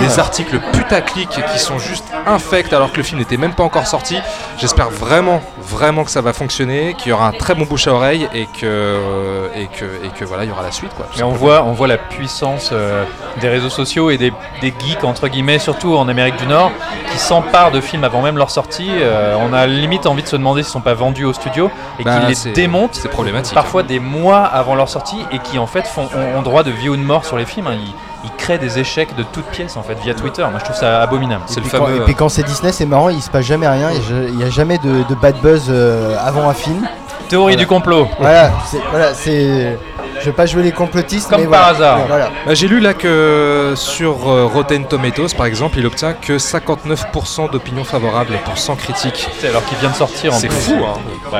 des articles putaclic qui sont juste infects alors que le film n'était même pas encore sorti. J'espère vraiment, vraiment que ça va fonctionner, qu'il y aura un très bon bouche à oreille et que, et que, et que voilà, il y aura la suite quoi. Mais on voit, on voit la puissance euh, des réseaux sociaux et des, des geeks, entre guillemets, surtout en Amérique du Nord, qui s'emparent de films avant même leur sortie. Euh, on a limite envie de se demander s'ils sont pas vendus au studio et Bah, qui c'est- les démontent C'est problématique. parfois des mois avant leur sortie et qui en fait font, ont, ont droit de vie ou de mort sur les films. hein. Ils, ils créent des échecs de toutes pièces en fait via Twitter. Moi je trouve ça abominable. C'est le puis quand- fameux. Et puis quand c'est Disney, c'est marrant, il se passe jamais rien, il n'y a jamais de, de bad buzz euh, avant un film. Théorie Voilà. du complot. Voilà, c'est. Voilà, c'est- je vais pas jouer les complotistes, Comme mais par voilà. hasard. Voilà. Bah, J'ai lu là que sur euh, Rotten Tomatoes par exemple, il obtient que 59% d'opinions favorables pour 100 critiques. C'est alors qu'il vient de sortir en C'est fou hein.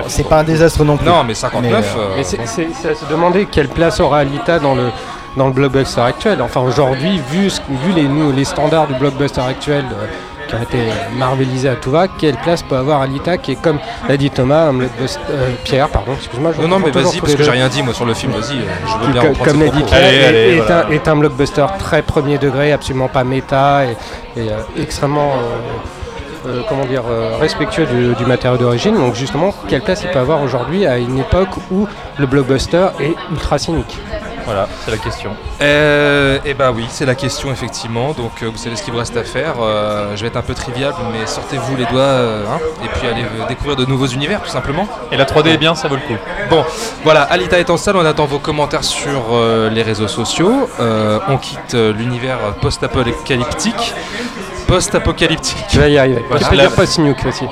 C'est pas un désastre non plus. Non mais 59. Mais, euh, euh, Mais c'est à se demander quelle place aura Alita dans le, dans le blockbuster actuel. Enfin, aujourd'hui, vu, ce- vu les, nous, les standards du blockbuster actuel euh, qui ont été marvelisés à tout va, quelle place peut avoir Alita qui est, comme l'a dit Thomas, un blockbuster. euh, Pierre, pardon, excuse-moi. je Non, non, mais vas-y, parce que j'ai rien dit moi sur le film, vas-y, euh, je veux bien reprendre comme l'a dit. Pierre, Allez, est, allez, est voilà. un, est un blockbuster très premier degré, absolument pas méta et, et, euh, extrêmement euh, euh, comment dire, euh, respectueux du, du matériau d'origine. Donc justement, quelle place il peut avoir aujourd'hui à une époque où le blockbuster est ultra cynique? Voilà, c'est la question. Euh, et bah oui, c'est la question effectivement. Donc euh, vous savez ce qu'il vous reste à faire. Euh, je vais être un peu trivial, mais sortez-vous les doigts euh, hein, et puis allez euh, découvrir de nouveaux univers tout simplement. Et la 3D est bien, ça vaut le coup. Bon, voilà, Alita est en salle, on attend vos commentaires sur euh, les réseaux sociaux. Euh, on quitte euh, l'univers post-apocalyptique. Post-apocalyptique. Tu vas y arriver. Voilà. Tu peux dire post-nuke aussi.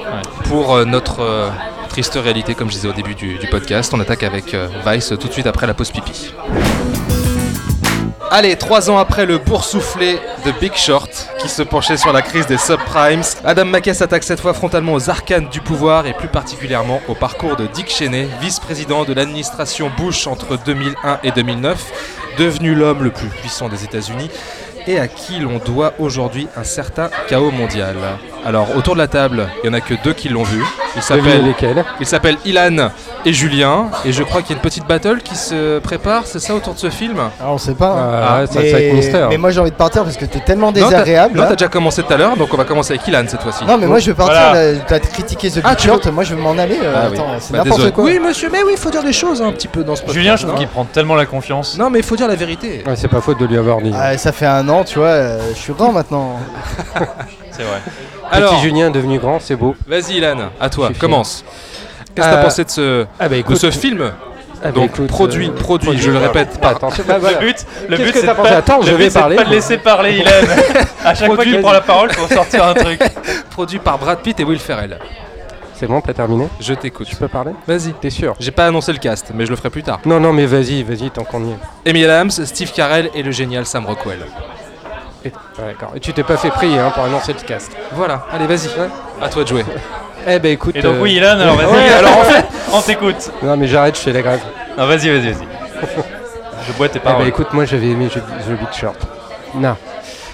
Pour euh, notre euh, triste réalité, comme je disais au début du, du podcast, on attaque avec euh, Vice tout de suite après la pause pipi. Allez, trois ans après le boursouflé de Big Short, qui se penchait sur la crise des subprimes, Adam McKay s'attaque cette fois frontalement aux arcanes du pouvoir et plus particulièrement au parcours de Dick Cheney, vice-président de l'administration Bush entre 2001 et 2009, devenu l'homme le plus puissant des États-Unis et à qui l'on doit aujourd'hui un certain chaos mondial. Alors, autour de la table, il n'y en a que deux qui l'ont vu. Ils s'appellent lesquels? ils s'appellent Ilan et Julien, et je crois qu'il y a une petite battle qui se prépare, c'est ça autour de ce film? Ah, on sait pas. hein. Ah, ça, mais, ça va être mystère. mais moi j'ai envie de partir parce que t'es tellement désagréable. Non, t'as déjà commencé tout à l'heure, donc on va commencer avec Ilan cette fois-ci. Non mais moi je veux partir, Voilà. là, t'as critiqué The Ah, Big Short, moi je veux m'en aller, euh, Ah oui. attends, c'est Bah, n'importe désolé. quoi. Oui, monsieur, mais oui, il faut dire des choses hein, un petit peu dans ce podcast. Julien, je trouve non qu'il prend tellement la confiance. Non, mais il faut dire la vérité. Ouais, c'est pas faute de lui avoir dit. Ah, ça fait un an, tu vois, euh, je suis grand maintenant. C'est vrai. Alors, Petit Julien devenu grand, c'est beau. vas-y Ilan, à toi, commence. Qu'est-ce que t'as Euh, pensé de ce, Ah bah de ce film ah bah Donc, écoute, produit, euh, produit, je le répète, par Attention, bah voilà. Le but, le but c'est pas, Attends, le je but, vais c'est de parler. pas laisser parler, il aime. à chaque fois qu'il Produit- prend la parole pour sortir un truc. produit par Brad Pitt et Will Ferrell. C'est bon, t'as terminé Je t'écoute. Tu peux parler Vas-y. T'es sûr J'ai pas annoncé le cast, mais je le ferai plus tard. Non, non, mais vas-y, vas-y, tant qu'on y est. Amy Adams, Steve Carell et le génial Sam Rockwell. Et, ouais, d'accord. Et tu t'es pas fait prier hein, pour annoncer le cast. Voilà, allez vas-y, à toi de jouer. Eh ben écoute. Et donc euh, oui, Ilan, alors vas-y. Ouais, alors en fait, on t'écoute. Non, mais j'arrête, je fais la grève. Non, vas-y, vas-y, vas-y. Je bois tes Eh ben paroles. écoute, moi j'avais aimé The Big Short. Non.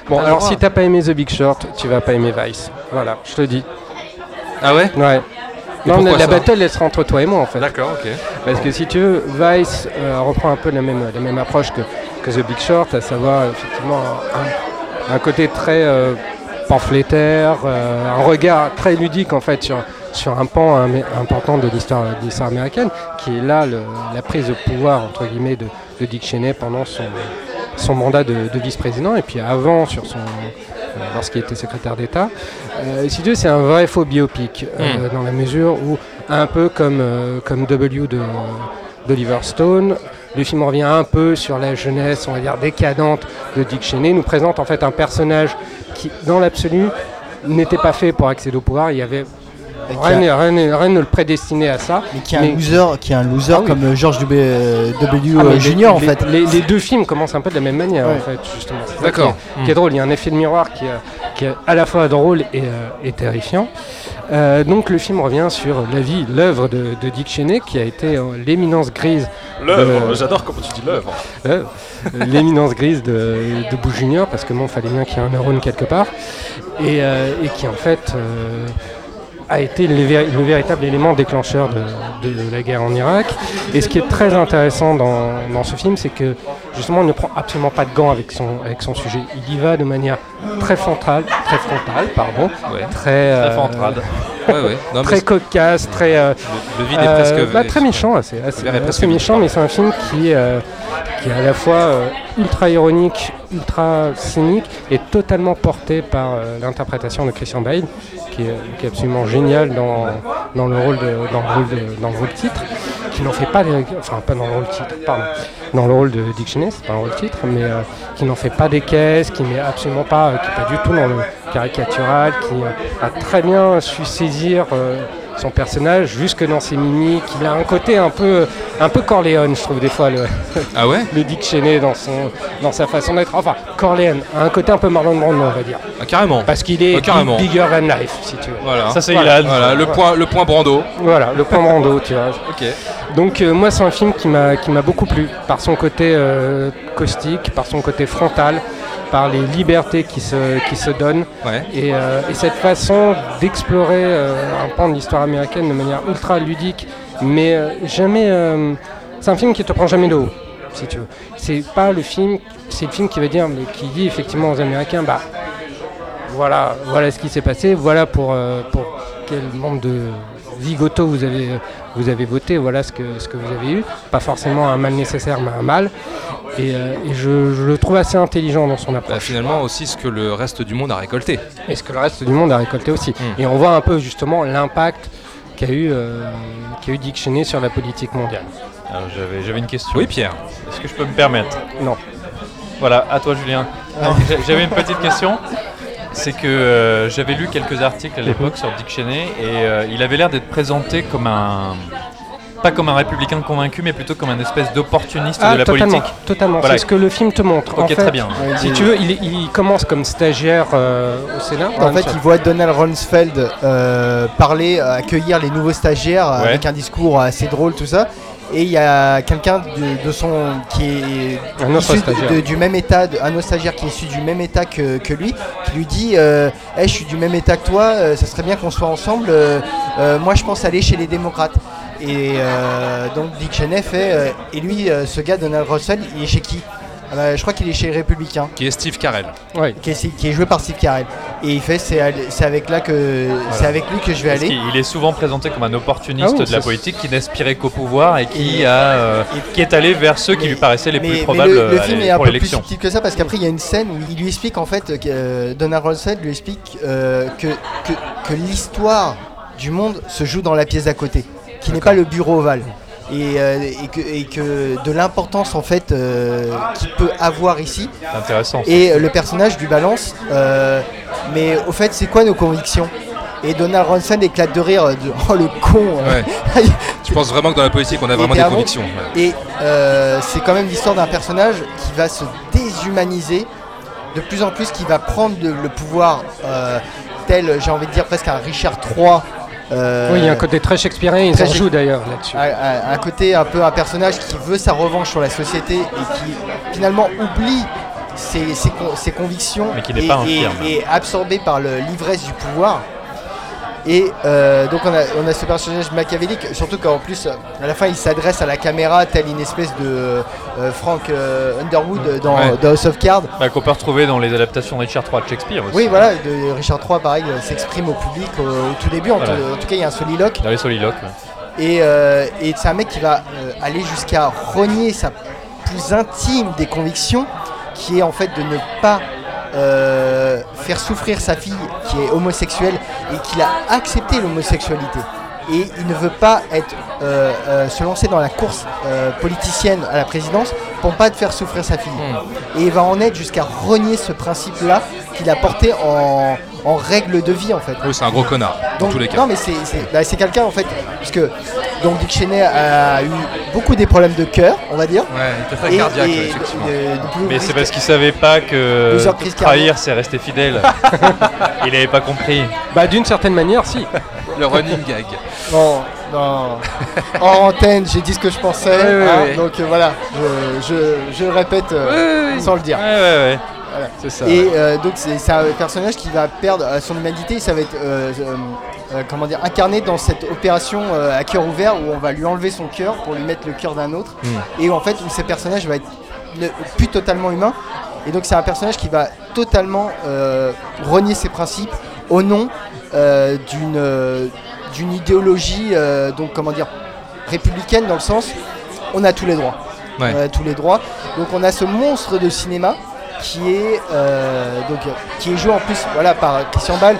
Bon, alors droit. si t'as pas aimé The Big Short, tu vas pas aimer Vice. Voilà, je te dis. Ah ouais? Ouais. Non, la ça? battle elle sera entre toi et moi en fait. D'accord, ok. Parce que si tu veux, Vice euh, reprend un peu la même, la même approche que, que The Big Short, à savoir effectivement un, un côté très euh, pamphlétaire, euh, un regard très ludique en fait sur, sur un pan important de l'histoire américaine, qui est là le- la prise de pouvoir entre guillemets de, de Dick Cheney pendant son, son mandat de, de vice-président et puis avant sur son euh, lorsqu'il était secrétaire d'État. Euh, si tu c'est un vrai faux biopic euh, dans la mesure où un peu comme comme W de d'Oliver Stone. Le film revient un peu sur la jeunesse, on va dire, décadente de Dick Cheney, nous présente en fait un personnage qui, dans l'absolu, n'était pas fait pour accéder au pouvoir. Il y avait rien, a- rien rien ne le prédestinait à ça. Mais qui est un Mais- loser, qui est un loser Ah oui. comme euh, George W. euh, W. Ah, mais euh, les- Junior en les- fait. Les, les deux films commencent un peu de la même manière Ouais. en fait, justement. D'accord. Qui est, qui est drôle, il y a un effet de miroir qui, est- qui est à la fois drôle et, euh, et terrifiant. Euh, donc le film revient sur la vie, l'œuvre de, de Dick Cheney, qui a été euh, l'éminence grise. de- j'adore comment tu dis l'œuvre. euh, l'éminence grise de, de Junior, parce que bon, fallait bien qu'il y ait un neurone quelque part, et, euh, et qui en fait a été le, vé- le véritable élément déclencheur de, de la guerre en Irak. Et ce qui est très intéressant dans, dans ce film, c'est que justement, il ne prend absolument pas de gants avec son, avec son sujet. Il y va de manière très frontale, très frontale, pardon, Ouais. très, euh, Très fantrade. Ouais, ouais. Non, mais très c'est- cocasse, très, euh, le vide est euh, bah, très méchant, assez, assez, méchant, mais c'est un film qui, euh, qui est à la fois euh, ultra ironique, ultra cynique et totalement porté par euh, l'interprétation de Christian Bale, qui est, absolument génial dans, le rôle de, dans le rôle de- dans le titre, qui n'en fait pas, des- enfin pas dans le rôle pardon, dans le rôle de Dick Cheney, titre, mais euh, qui n'en fait pas des caisses, qui n'est absolument pas, qui est pas du tout dans le caricatural, qui a très bien su saisir son personnage jusque dans ses mimiques. Il a un côté un peu, un peu Corleone, je trouve des fois le, Ah ouais le Dick Cheney dans son, dans sa façon d'être. Enfin, Corleone a un côté un peu Marlon Brando, on va dire, Ah, Carrément. parce qu'il est Ah, carrément. bigger than life, si tu veux. Voilà. Ça, c'est Voilà. Ilan. Voilà, le point, le point Brando. Voilà, le point Brando, tu vois. Ok. Donc euh, moi c'est un film qui m'a qui m'a beaucoup plu par son côté euh, caustique, par son côté frontal, par les libertés qui se qui se donnent Ouais. et, euh, et cette façon d'explorer euh, un pan de l'histoire américaine de manière ultra ludique, mais euh, jamais c'est un film qui te prend jamais de haut, si tu veux. C'est pas le film, c'est le film qui va dire mais qui dit effectivement aux Américains bah voilà voilà ce qui s'est passé, voilà pour pour quel nombre de zigotos vous avez vous avez voté, voilà ce que ce que vous avez eu, pas forcément un mal nécessaire mais un mal. Et, euh, et je, je le trouve assez intelligent dans son approche. Bah, finalement aussi ce que le reste du monde a récolté. Et ce que le reste du monde a récolté aussi. Mm. Et on voit un peu justement l'impact qu'a eu, euh, qu'a eu Dick Cheney sur la politique mondiale. J'avais j'avais une question. Oui Pierre. Est-ce que je peux me permettre? Non. Voilà, à toi Julien. J'a- J'avais une petite question. C'est que euh, j'avais lu quelques articles à l'époque sur Dick Cheney et euh, il avait l'air d'être présenté comme un. Pas comme un républicain convaincu, mais plutôt comme un espèce d'opportuniste de la Ah, totalement, politique. totalement. Voilà. C'est ce que le film te montre. Ok, En fait, très bien. Si tu veux, il, il commence comme stagiaire euh, au Sénat. En fait, il voit Donald Rumsfeld euh, parler, accueillir les nouveaux stagiaires Ouais. avec un discours assez drôle, tout ça. Et il y a quelqu'un de, de son qui est Un issu de- du même état, de- un autre stagiaire qui est issu du même état que, que lui, qui lui dit euh, Hey, je suis du même état que toi, euh, ça serait bien qu'on soit ensemble. euh, euh, moi, je pense aller chez les démocrates. Et euh, donc Dick Cheney fait et lui, ce gars Donald Russell, il est chez qui? Je crois qu'il est chez les Républicains Qui est Steve Carell. Ouais. qui est, qui est joué par Steve Carell. Et il fait c'est avec là que c'est avec lui que je vais Parce aller. Il est souvent présenté comme un opportuniste Ah oui, de la politique qui n'aspirait qu'au pouvoir et qui, Et- a, euh, qui est allé vers ceux qui lui paraissaient les mais, plus mais probables le, le à film est un peu plus subtil que ça parce qu'après il y a une scène où il lui explique en fait que euh, Donald Rumsfeld lui explique euh, que, que, que l'histoire du monde se joue dans la pièce d'à côté, qui n'est pas le bureau ovale. Et, euh, et, que, et que de l'importance en fait euh, qu'il peut avoir ici C'est intéressant. et euh, le personnage du balance mais au fait c'est quoi nos convictions? Et Donald Rumsfeld éclate de rire de, oh le con euh. Ouais. Tu penses vraiment que dans la politique on a vraiment des convictions ouais. Et euh, c'est quand même l'histoire d'un personnage qui va se déshumaniser de plus en plus, qui va prendre le, le pouvoir euh, tel, j'ai envie de dire presque un Richard III. Euh, Oui, il y a un côté très shakespearien, ils en jouent d'ailleurs là-dessus. un, côté un peu un personnage qui veut sa revanche sur la société et qui finalement oublie ses, ses con- ses convictions Mais qui n'est et, pas et- infirme. et est absorbé par l'ivresse du pouvoir. Et euh, donc on a, on a ce personnage machiavélique, surtout qu'en plus à la fin il s'adresse à la caméra tel une espèce de euh, Frank euh, Underwood dans, Ouais. dans House of Cards. Bah, Qu'on peut retrouver dans les adaptations de Richard III de Shakespeare aussi. Oui voilà, de Richard III pareil euh, s'exprime au public au, au tout début, en, Voilà. tout, en tout cas il y a un soliloque. Dans les soliloques. ouais. Et, euh, et c'est un mec qui va euh, aller jusqu'à renier sa plus intime des convictions, qui est en fait de ne pas euh, faire souffrir sa fille qui est homosexuelle et qu'il a accepté l'homosexualité. Et il ne veut pas être, euh, euh, se lancer dans la course politicienne à la présidence pour pas de faire souffrir sa fille. Et il va en être jusqu'à renier ce principe-là qu'il a porté en, en règle de vie en fait. Oui c'est un gros connard dans tous les cas. Non, mais c'est c'est- bah, c'est quelqu'un en fait, parce que donc Dick Cheney a eu beaucoup des problèmes de cœur, on va dire. Ouais, il était très Et- cardiaque et effectivement. de- de- Mais c'est parce qu'il savait pas que trahir c'est rester fidèle. Il avait pas compris. Bah d'une certaine manière, si. Le running gag. Non, non. en antenne, j'ai dit ce que je pensais. Hein. Donc euh, voilà, je, je, je le répète euh, sans le dire. Voilà. C'est ça. Et euh, donc c'est un personnage qui va perdre euh, son humanité, ça va être euh, comment dire incarné dans cette opération à cœur ouvert où on va lui enlever son cœur pour lui mettre le cœur d'un autre Hmm. et où en fait où ce personnage va être ne- plus totalement humain et donc c'est un personnage qui va totalement renier ses principes au nom d'une d'une idéologie donc comment dire républicaine dans le sens on a tous les droits Ouais. on a tous les droits donc on a ce monstre de cinéma qui est euh, donc qui est joué en plus voilà par Christian Ball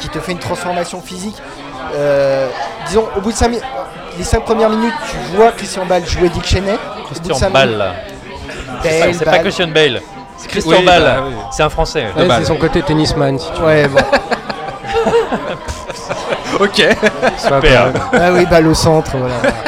qui te fait une transformation physique Euh, disons au bout de 5 les 5 premières minutes tu vois Christian Ball jouer Dick Cheney Christian minutes- C'est pas-. Christian Bale. C'est Christian Oui, Bale. bah oui. C'est un français. Ouais, c'est son côté tennisman. Si tu veux. ouais bon. Ok. Super. bah, ah oui balle au centre voilà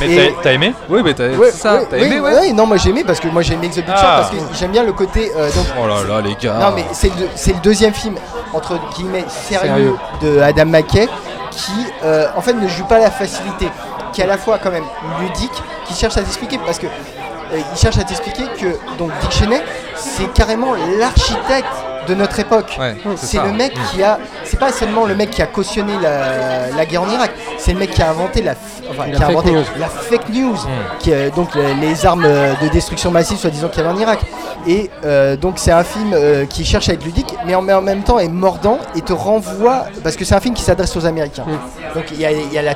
Mais Et- t'as- aimé? Oui, mais t'as Ouais, ça. ouais, T'as oui, aimé, ouais. ouais, non moi j'ai aimé parce que moi j'ai aimé Exo Picture Ah. parce que j'aime bien le côté euh, donc Oh là là, les gars. Non mais c'est le, c'est le deuxième film entre guillemets sérieux, Sérieux. de Adam McKay qui euh, en fait ne joue pas la facilité, qui est à la fois quand même ludique, qui cherche à t'expliquer parce que euh, il cherche à t'expliquer que donc Dick Cheney c'est carrément l'architecte de notre époque. Ouais, C'est le mec qui a, c'est pas seulement le mec qui a cautionné la, la guerre en Irak, c'est le mec qui a inventé la, f- enfin, La qui a fake inventé news. la fake news, Hmm. qui est donc les, les armes euh, de destruction massive soi-disant qu'il y avait en Irak. Et euh, donc c'est un film euh, qui cherche à être ludique, mais en, mais en même temps est mordant et te renvoie parce que c'est un film qui s'adresse aux Américains. Hmm. Donc il y a, il y a la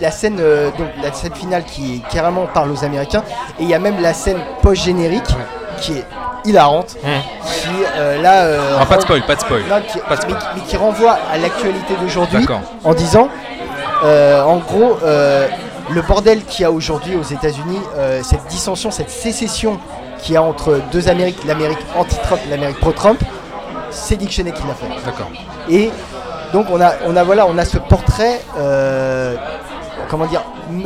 la scène, euh, donc la scène finale qui carrément parle aux Américains, et il y a même la scène post-générique qui est hilarante, Hmm. qui euh, là, euh, Ah, pas de spoil, pas de spoil. non, qui- Pas de mais, spoil. mais qui renvoie à l'actualité d'aujourd'hui en disant, euh, en gros, euh, le bordel qu'il y a aujourd'hui aux États-Unis, euh, cette dissension, cette sécession qu'il y a entre deux Amériques, l'Amérique anti-Trump et l'Amérique pro-Trump, c'est Dick Cheney qui l'a fait. D'accord. Et donc on a, on a voilà, on a ce portrait, euh, comment dire,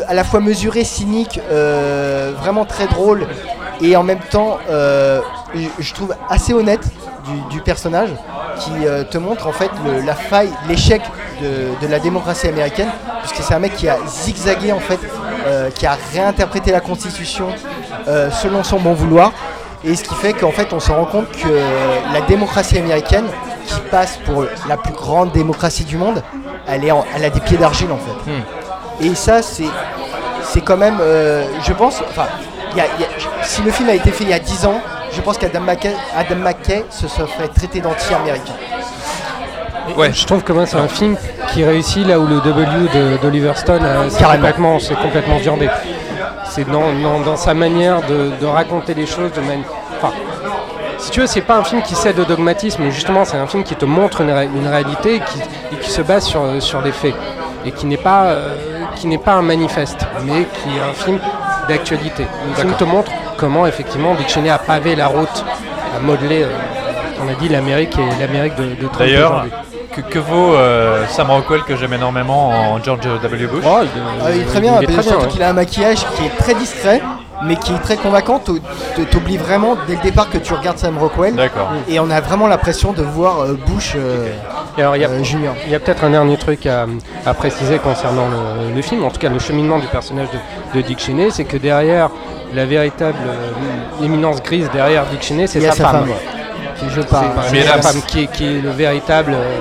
à la fois mesuré, cynique, euh, vraiment très drôle, et en même temps, euh, je, trouve assez honnête du, du personnage, qui euh, te montre en fait le- la faille, l'échec de, de la démocratie américaine, puisque c'est un mec qui a zigzagué en fait, euh, qui a réinterprété la Constitution euh, selon son bon vouloir. Et ce qui fait qu'en fait, on se rend compte que la démocratie américaine, qui passe pour la plus grande démocratie du monde, elle, est en- elle a des pieds d'argile en fait. Hmm. Et ça, c'est, c'est quand même, je pense, enfin, si le film a été fait il y a 10 ans, je pense qu'Adam McKay, Adam McKay se serait traité d'anti-américain. Ouais. Je trouve que moi, c'est un film qui réussit là où le W de- d'Oliver Stone euh, s'est Carrément. complètement, complètement viandé. C'est dans, dans- dans sa manière de, de raconter les choses de manière. Enfin, si tu veux, c'est pas un film qui cède au dogmatisme, mais justement, c'est un film qui te montre une, ré- une réalité et qui, et qui se base sur, sur des faits. Et qui n'est pas, euh, qui n'est pas un manifeste, mais qui est un film d'actualité. Film te montre comment, effectivement, Dick Cheney a pavé la route, a modelé, euh, on a dit, l'Amérique et l'Amérique de, de Trump D'ailleurs, que, que vaut euh, Sam Rockwell que j'aime énormément en George W. Bush Oh, il, Ah, il est très bien, il est très surtout bien, qu'il a un maquillage qui est très discret, mais qui est très convaincant. T'ou- t- T'oublies vraiment dès le départ que tu regardes Sam Rockwell. D'accord. Et on a vraiment l'impression de voir euh, Bush euh, Et alors, il y a, euh, il y a peut-être un dernier truc à, à préciser concernant le, le film, en tout cas le cheminement du personnage de, de Dick Cheney, c'est que derrière la véritable euh, éminence grise derrière Dick Cheney, c'est sa, sa femme. femme, Qui joue par- C'est là, femme qui est, qui est le véritable, euh,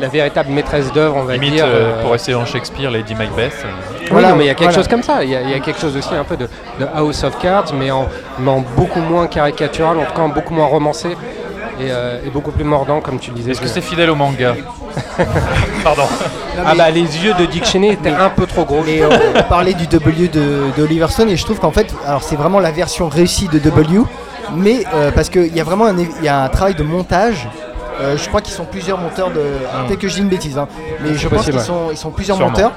la véritable maîtresse d'œuvre, on va Limite, dire. euh, euh, pour rester dans Shakespeare, Lady Macbeth. euh, oui, Voilà, non, mais il y a quelque voilà. chose comme ça. Il y, a, il y a quelque chose aussi un peu de, de House of Cards, mais en, mais en beaucoup moins caricatural, en tout cas en beaucoup moins romancé et, euh, et beaucoup plus mordant, comme tu le disais. Est-ce que c'est fidèle au manga Pardon. Ah bah les yeux de Dick Cheney étaient un peu trop gros. Mais on, on parlait du W de, de Oliver Stone et je trouve qu'en fait, alors c'est vraiment la version réussie de W, mais euh, parce qu'il y a vraiment un, y a un travail de montage. Euh, je crois qu'ils sont plusieurs monteurs de. Peut-être que je dis une bêtise, hein, mais je pense qu'ils sont, ils sont plusieurs Sûrement. monteurs.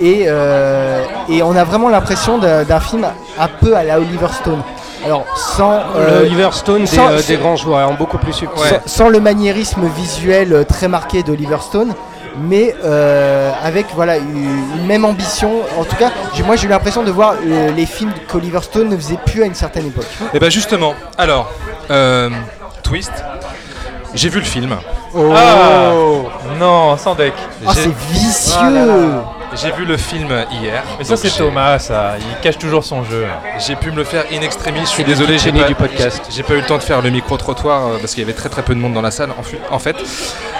Et, euh, et on a vraiment l'impression d'un d'un film un peu à la Oliver Stone. Alors sans, euh, le Oliver Stone des, sans- euh, des grands joueurs, en beaucoup plus subtil. sans, sans le maniérisme visuel euh, très marqué d'Oliver Stone, mais euh, avec voilà une, même ambition. En tout cas, moi j'ai eu l'impression de voir euh, les films qu'Oliver Stone ne faisait plus à une certaine époque. Et bah justement, alors, euh, twist. J'ai vu le film. Ah Non, sans deck. Ah c'est vicieux. Ah là là. J'ai vu le film hier. Mais ça c'est Thomas, ça. Il cache toujours son jeu. J'ai pu me le faire in extremis. Je suis désolé, j'ai pas, du podcast. j'ai pas eu le temps de faire le micro trottoir euh, parce qu'il y avait très très peu de monde dans la salle. En, fait,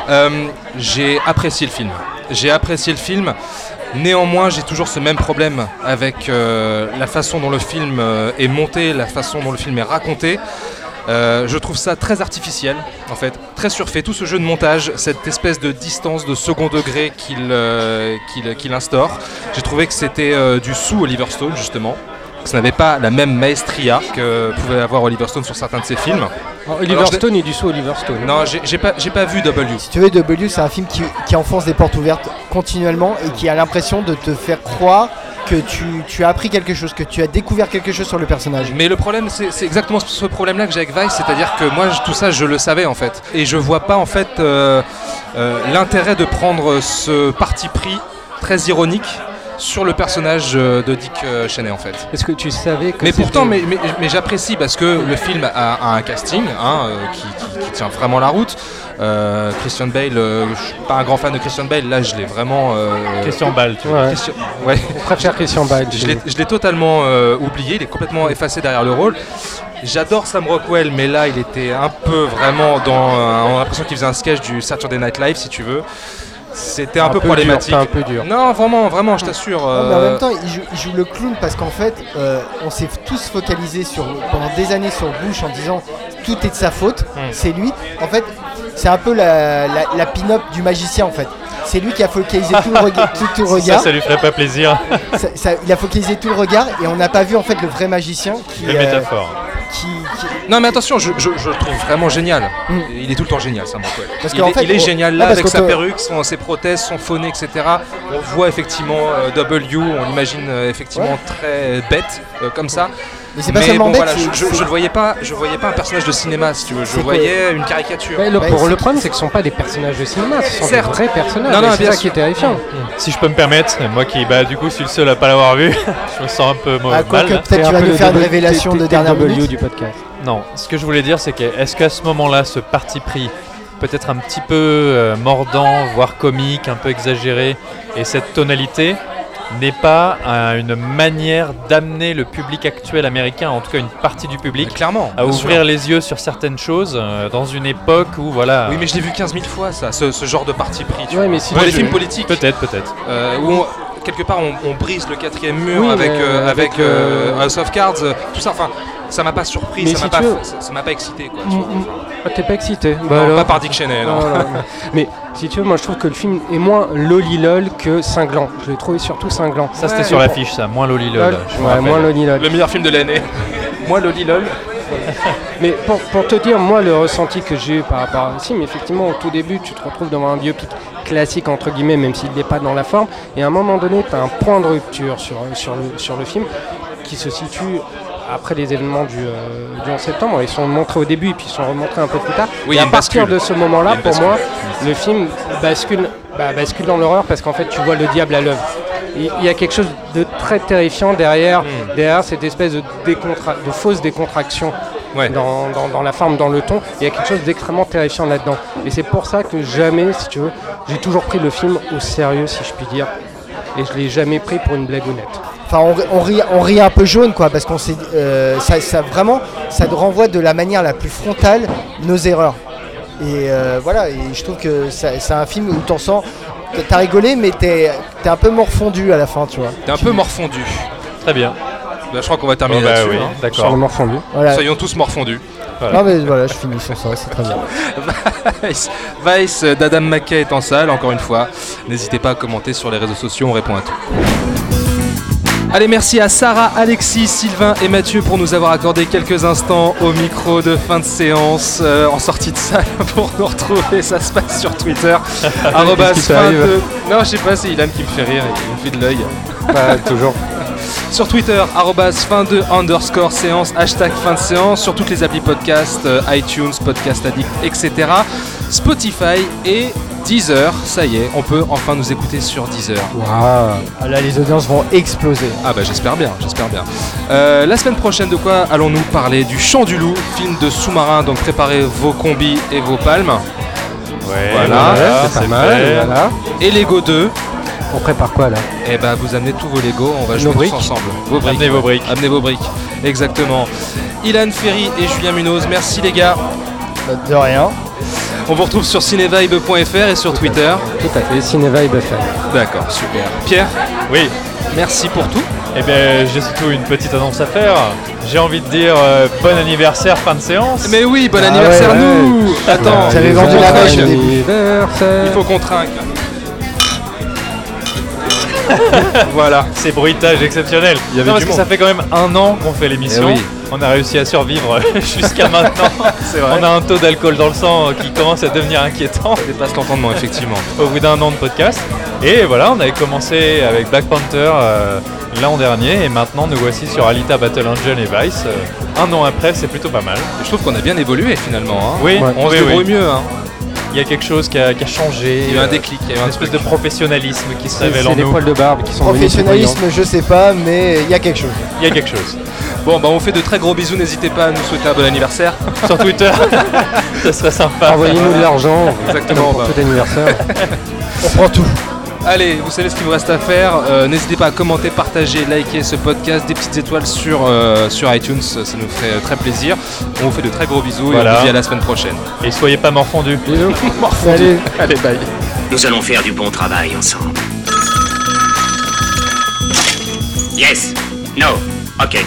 Euh, j'ai apprécié le film. J'ai apprécié le film. Néanmoins, j'ai toujours ce même problème avec euh, la façon dont le film est monté, la façon dont le film est raconté. Euh, je trouve ça très artificiel, en fait, très surfait. Tout ce jeu de montage, cette espèce de distance de second degré qu'il euh, instaure, j'ai trouvé que c'était euh, du sous Oliver Stone, justement. Que ça n'avait pas la même maestria que pouvait avoir Oliver Stone sur certains de ses films. Alors, Oliver Alors, Stone est du sous Oliver Stone. Non, j'ai pas, j'ai pas vu W. Si tu veux, W, c'est un film qui, qui enfonce des portes ouvertes continuellement et qui a l'impression de te faire croire que tu, as appris quelque chose, que tu as découvert quelque chose sur le personnage. Mais le problème, c'est exactement ce- problème-là que j'ai avec Vice, c'est-à-dire que moi, tout ça, je le savais en fait. Et je vois pas en fait euh, euh, l'intérêt de prendre ce parti pris très ironique sur le personnage euh, de Dick euh, Cheney en fait. Est-ce que tu savais que Mais c'était- pourtant, mais, mais- mais j'apprécie parce que le film a, a un casting hein, euh, qui, qui- qui tient vraiment la route. Euh, Christian Bale, euh, je suis pas un grand fan de Christian Bale, là je l'ai vraiment. euh, Question balle, tu vois. Ouais. Christian- ouais. On préfère Christian Bale. Je l'ai- totalement euh, oublié, il est complètement effacé derrière le rôle. J'adore Sam Rockwell, mais là il était un peu vraiment dans. euh, on a l'impression qu'il faisait un sketch du Saturday Night Live, si tu veux. C'était un, peu, problématique. c'est un peu dur. Non, vraiment, vraiment, je t'assure. Non, mais en euh, même temps, il joue, il joue le clown parce qu'en fait, euh, on s'est tous focalisés sur, pendant des années sur Bush en disant tout est de sa faute, Hmm. c'est lui. En fait, c'est un peu la, la, la pin-up du magicien en fait. C'est lui qui a focalisé tout le, rega- tout, tout le Ça, regard. ça lui ferait pas plaisir. Ça- ça- il a focalisé tout le regard et on n'a pas vu en fait le vrai magicien qui, Les euh, métaphores. Qui, qui- Non mais attention, je, je- je le trouve vraiment génial. Mm. Il est tout le temps génial, Sam Rockwell. Parce il, est, fait, il est on- génial Ah, là avec sa perruque, son- ses prothèses, son phoné, etc. On voit effectivement euh, W, on l'imagine euh, effectivement Ouais. très bête euh, comme ça. Mais c'est pas seulement bon, bête, voilà, je, je, je voyais pas, je voyais pas un personnage de cinéma si tu veux, je voyais une caricature. Ouais, le, Ouais, pour- c'est- le problème, c'est que ce sont pas des personnages de cinéma, ce sont Certes. des vrais personnages. Non, non, c'est ça qui est terrifiant. Si je peux me permettre, moi qui bah du coup suis le seul à pas l'avoir vu, je me sens un peu mauvais. Ah, quoi mal. que peut-être tu vas nous faire une révélation de dernière minute. du podcast. Non, ce que je voulais dire, c'est que est-ce qu'à ce moment-là, ce parti pris, peut-être un petit peu euh, mordant, voire comique, un peu exagéré, et cette tonalité n'est pas euh, une manière d'amener le public actuel américain, en tout cas une partie du public, clairement. à ouvrir sûr. les yeux sur certaines choses euh, dans une époque où voilà. Oui, mais je l'ai vu 15 000 fois ça, ce, ce genre de parti pris. Tu Ouais, vois. mais si Pour les films politiques, Peut-être, peut-être. euh, où on- quelque part on, on brise le quatrième mur Oui, avec, euh, avec euh, House of Cards, euh, tout ça. Enfin, ça m'a pas surpris, Mais ça si m'a pas, veux- ça pas excité quoi. Mm, tu vois. mm. Ah, T'es pas excité Bah Non, alors. pas par Dick Cheney, non. Mais si tu veux, moi je trouve que le film est moins lolilol que cinglant. Je l'ai trouvé surtout cinglant. Ça c'était Ouais. sur l'affiche, ça, moins Loli Lol. Lol, je me ouais, moins lolilol. Le meilleur film de l'année. Moi, Lolilol. Mais pour, pour te dire, moi, le ressenti que j'ai eu par rapport à film, effectivement, au tout début, tu te retrouves devant un biopic classique, entre guillemets, même s'il n'est pas dans la forme. Et à un moment donné, tu as un point de rupture sur, sur, le, sur le film qui se situe après les événements du, euh, du 11 septembre. Ils sont montrés au début et puis ils sont remontrés un peu plus tard. Oui, et à partir bascule. de ce moment-là, pour bascule. moi, le film bascule, bah, bascule dans l'horreur parce qu'en fait, tu vois le diable à l'œuvre. Il y a quelque chose de très terrifiant derrière, derrière cette espèce de, décontra- de fausse décontraction Ouais. dans, dans- dans la forme, dans le ton. Il y a quelque chose d'extrêmement terrifiant là-dedans. Et c'est pour ça que jamais, si tu veux, j'ai toujours pris le film au sérieux, si je puis dire. Et je l'ai jamais pris pour une blagounette. Enfin, on, on rit, on rit un peu jaune, quoi, parce qu'on s'est, euh, ça, ça vraiment, ça te renvoie de la manière la plus frontale nos erreurs. Et euh, voilà, et je trouve que c'est un film où t'en sens, t'as rigolé, mais t'es, t'es un peu morfondu à la fin, tu vois. T'es un peu morfondu. Très bien. Bah, je crois qu'on va terminer Bon, bah là-dessus. oui, hein. d'accord. Sur le morfondu. Voilà. Soyons tous morfondus. Non mais voilà, je finis sur ça, c'est très bien. Vice, Vice d'Adam McKay est en salle, encore une fois. N'hésitez pas à commenter sur les réseaux sociaux, on répond à tout. Allez, merci à Sarah, Alexis, Sylvain et Mathieu pour nous avoir accordé quelques instants au micro de fin de séance euh, en sortie de salle pour nous retrouver. Ça se passe sur Twitter. arrobas fin de- Non, je sais pas, c'est Ilan qui me fait rire et qui me fait de l'œil. Pas toujours. Sur Twitter, arrobas fin de underscore séance, hashtag fin de séance, sur toutes les applis podcast, euh, iTunes, Podcast Addict, etc. Spotify et Deezer, ça y est, on peut enfin nous écouter sur Deezer. Ah là, les audiences vont exploser. Ah bah j'espère bien, j'espère bien. Euh, la semaine prochaine, de quoi allons-nous parler Du Chant du Loup, film de sous-marin, donc préparez vos combis et vos palmes. Ouais, Voilà, c'est pas mal. Voilà. Et Lego 2. On prépare quoi là? Et bah vous amenez tous vos Lego, on va Nos jouer tous ensemble. Vos briques. Amenez vos ouais. briques. Amenez vos briques. Exactement. Ilan Ferry et Julien Munoz, merci les gars. De rien. On vous retrouve sur cinevibe.fr et sur Twitter. Tout à fait, Cinevibe FM. D'accord, super. Pierre, Oui, merci pour tout. eh bien j'ai surtout une petite annonce à faire. J'ai envie de dire euh, bon anniversaire, fin de séance. Mais oui, bon Ah anniversaire ouais, nous Attends, J'avais il faut vendu qu'on la. Il faut qu'on trinque. voilà. C'est bruitage exceptionnel. Il y avait Non, parce du que monde. ça fait quand même un an qu'on fait l'émission. Eh oui. On a réussi à survivre jusqu'à maintenant. Vrai. On a un taux d'alcool dans le sang qui commence à devenir inquiétant On dépasse l'entendement, effectivement. au bout d'un an de podcast. Et voilà, on avait commencé avec Black Panther euh, l'an dernier et maintenant nous voici sur Alita Battle Angel et Vice. Euh, un an après, c'est plutôt pas mal. Je trouve qu'on a bien évolué finalement. hein. Oui, On oui, se débrouille oui. mieux. hein. Il y a quelque chose qui a, qui a changé. Il y a eu un euh, déclic. Il y a eu un une espèce de professionnalisme qui se révèle en c'est les nous. poils de barbe qui sont. Professionnalisme, je sais pas, mais il y a quelque chose. Il y a quelque chose. Bon, bah on fait de très gros bisous. N'hésitez pas à nous souhaiter un bon anniversaire. Sur Twitter, ça serait sympa. Envoyez-nous de l'argent Exactement, pour bah. tout anniversaire. On prend tout. Allez, vous savez ce qu'il vous reste à faire. Euh, N'hésitez pas à commenter, partager, liker ce podcast, des petites étoiles sur, euh, sur iTunes, ça nous ferait euh, très plaisir. On vous fait de très gros bisous et on vous dit à la semaine prochaine. Et soyez pas morfondus. Bisous. Salut. Allez, bye. Nous allons faire du bon travail ensemble. Yes. No. Ok.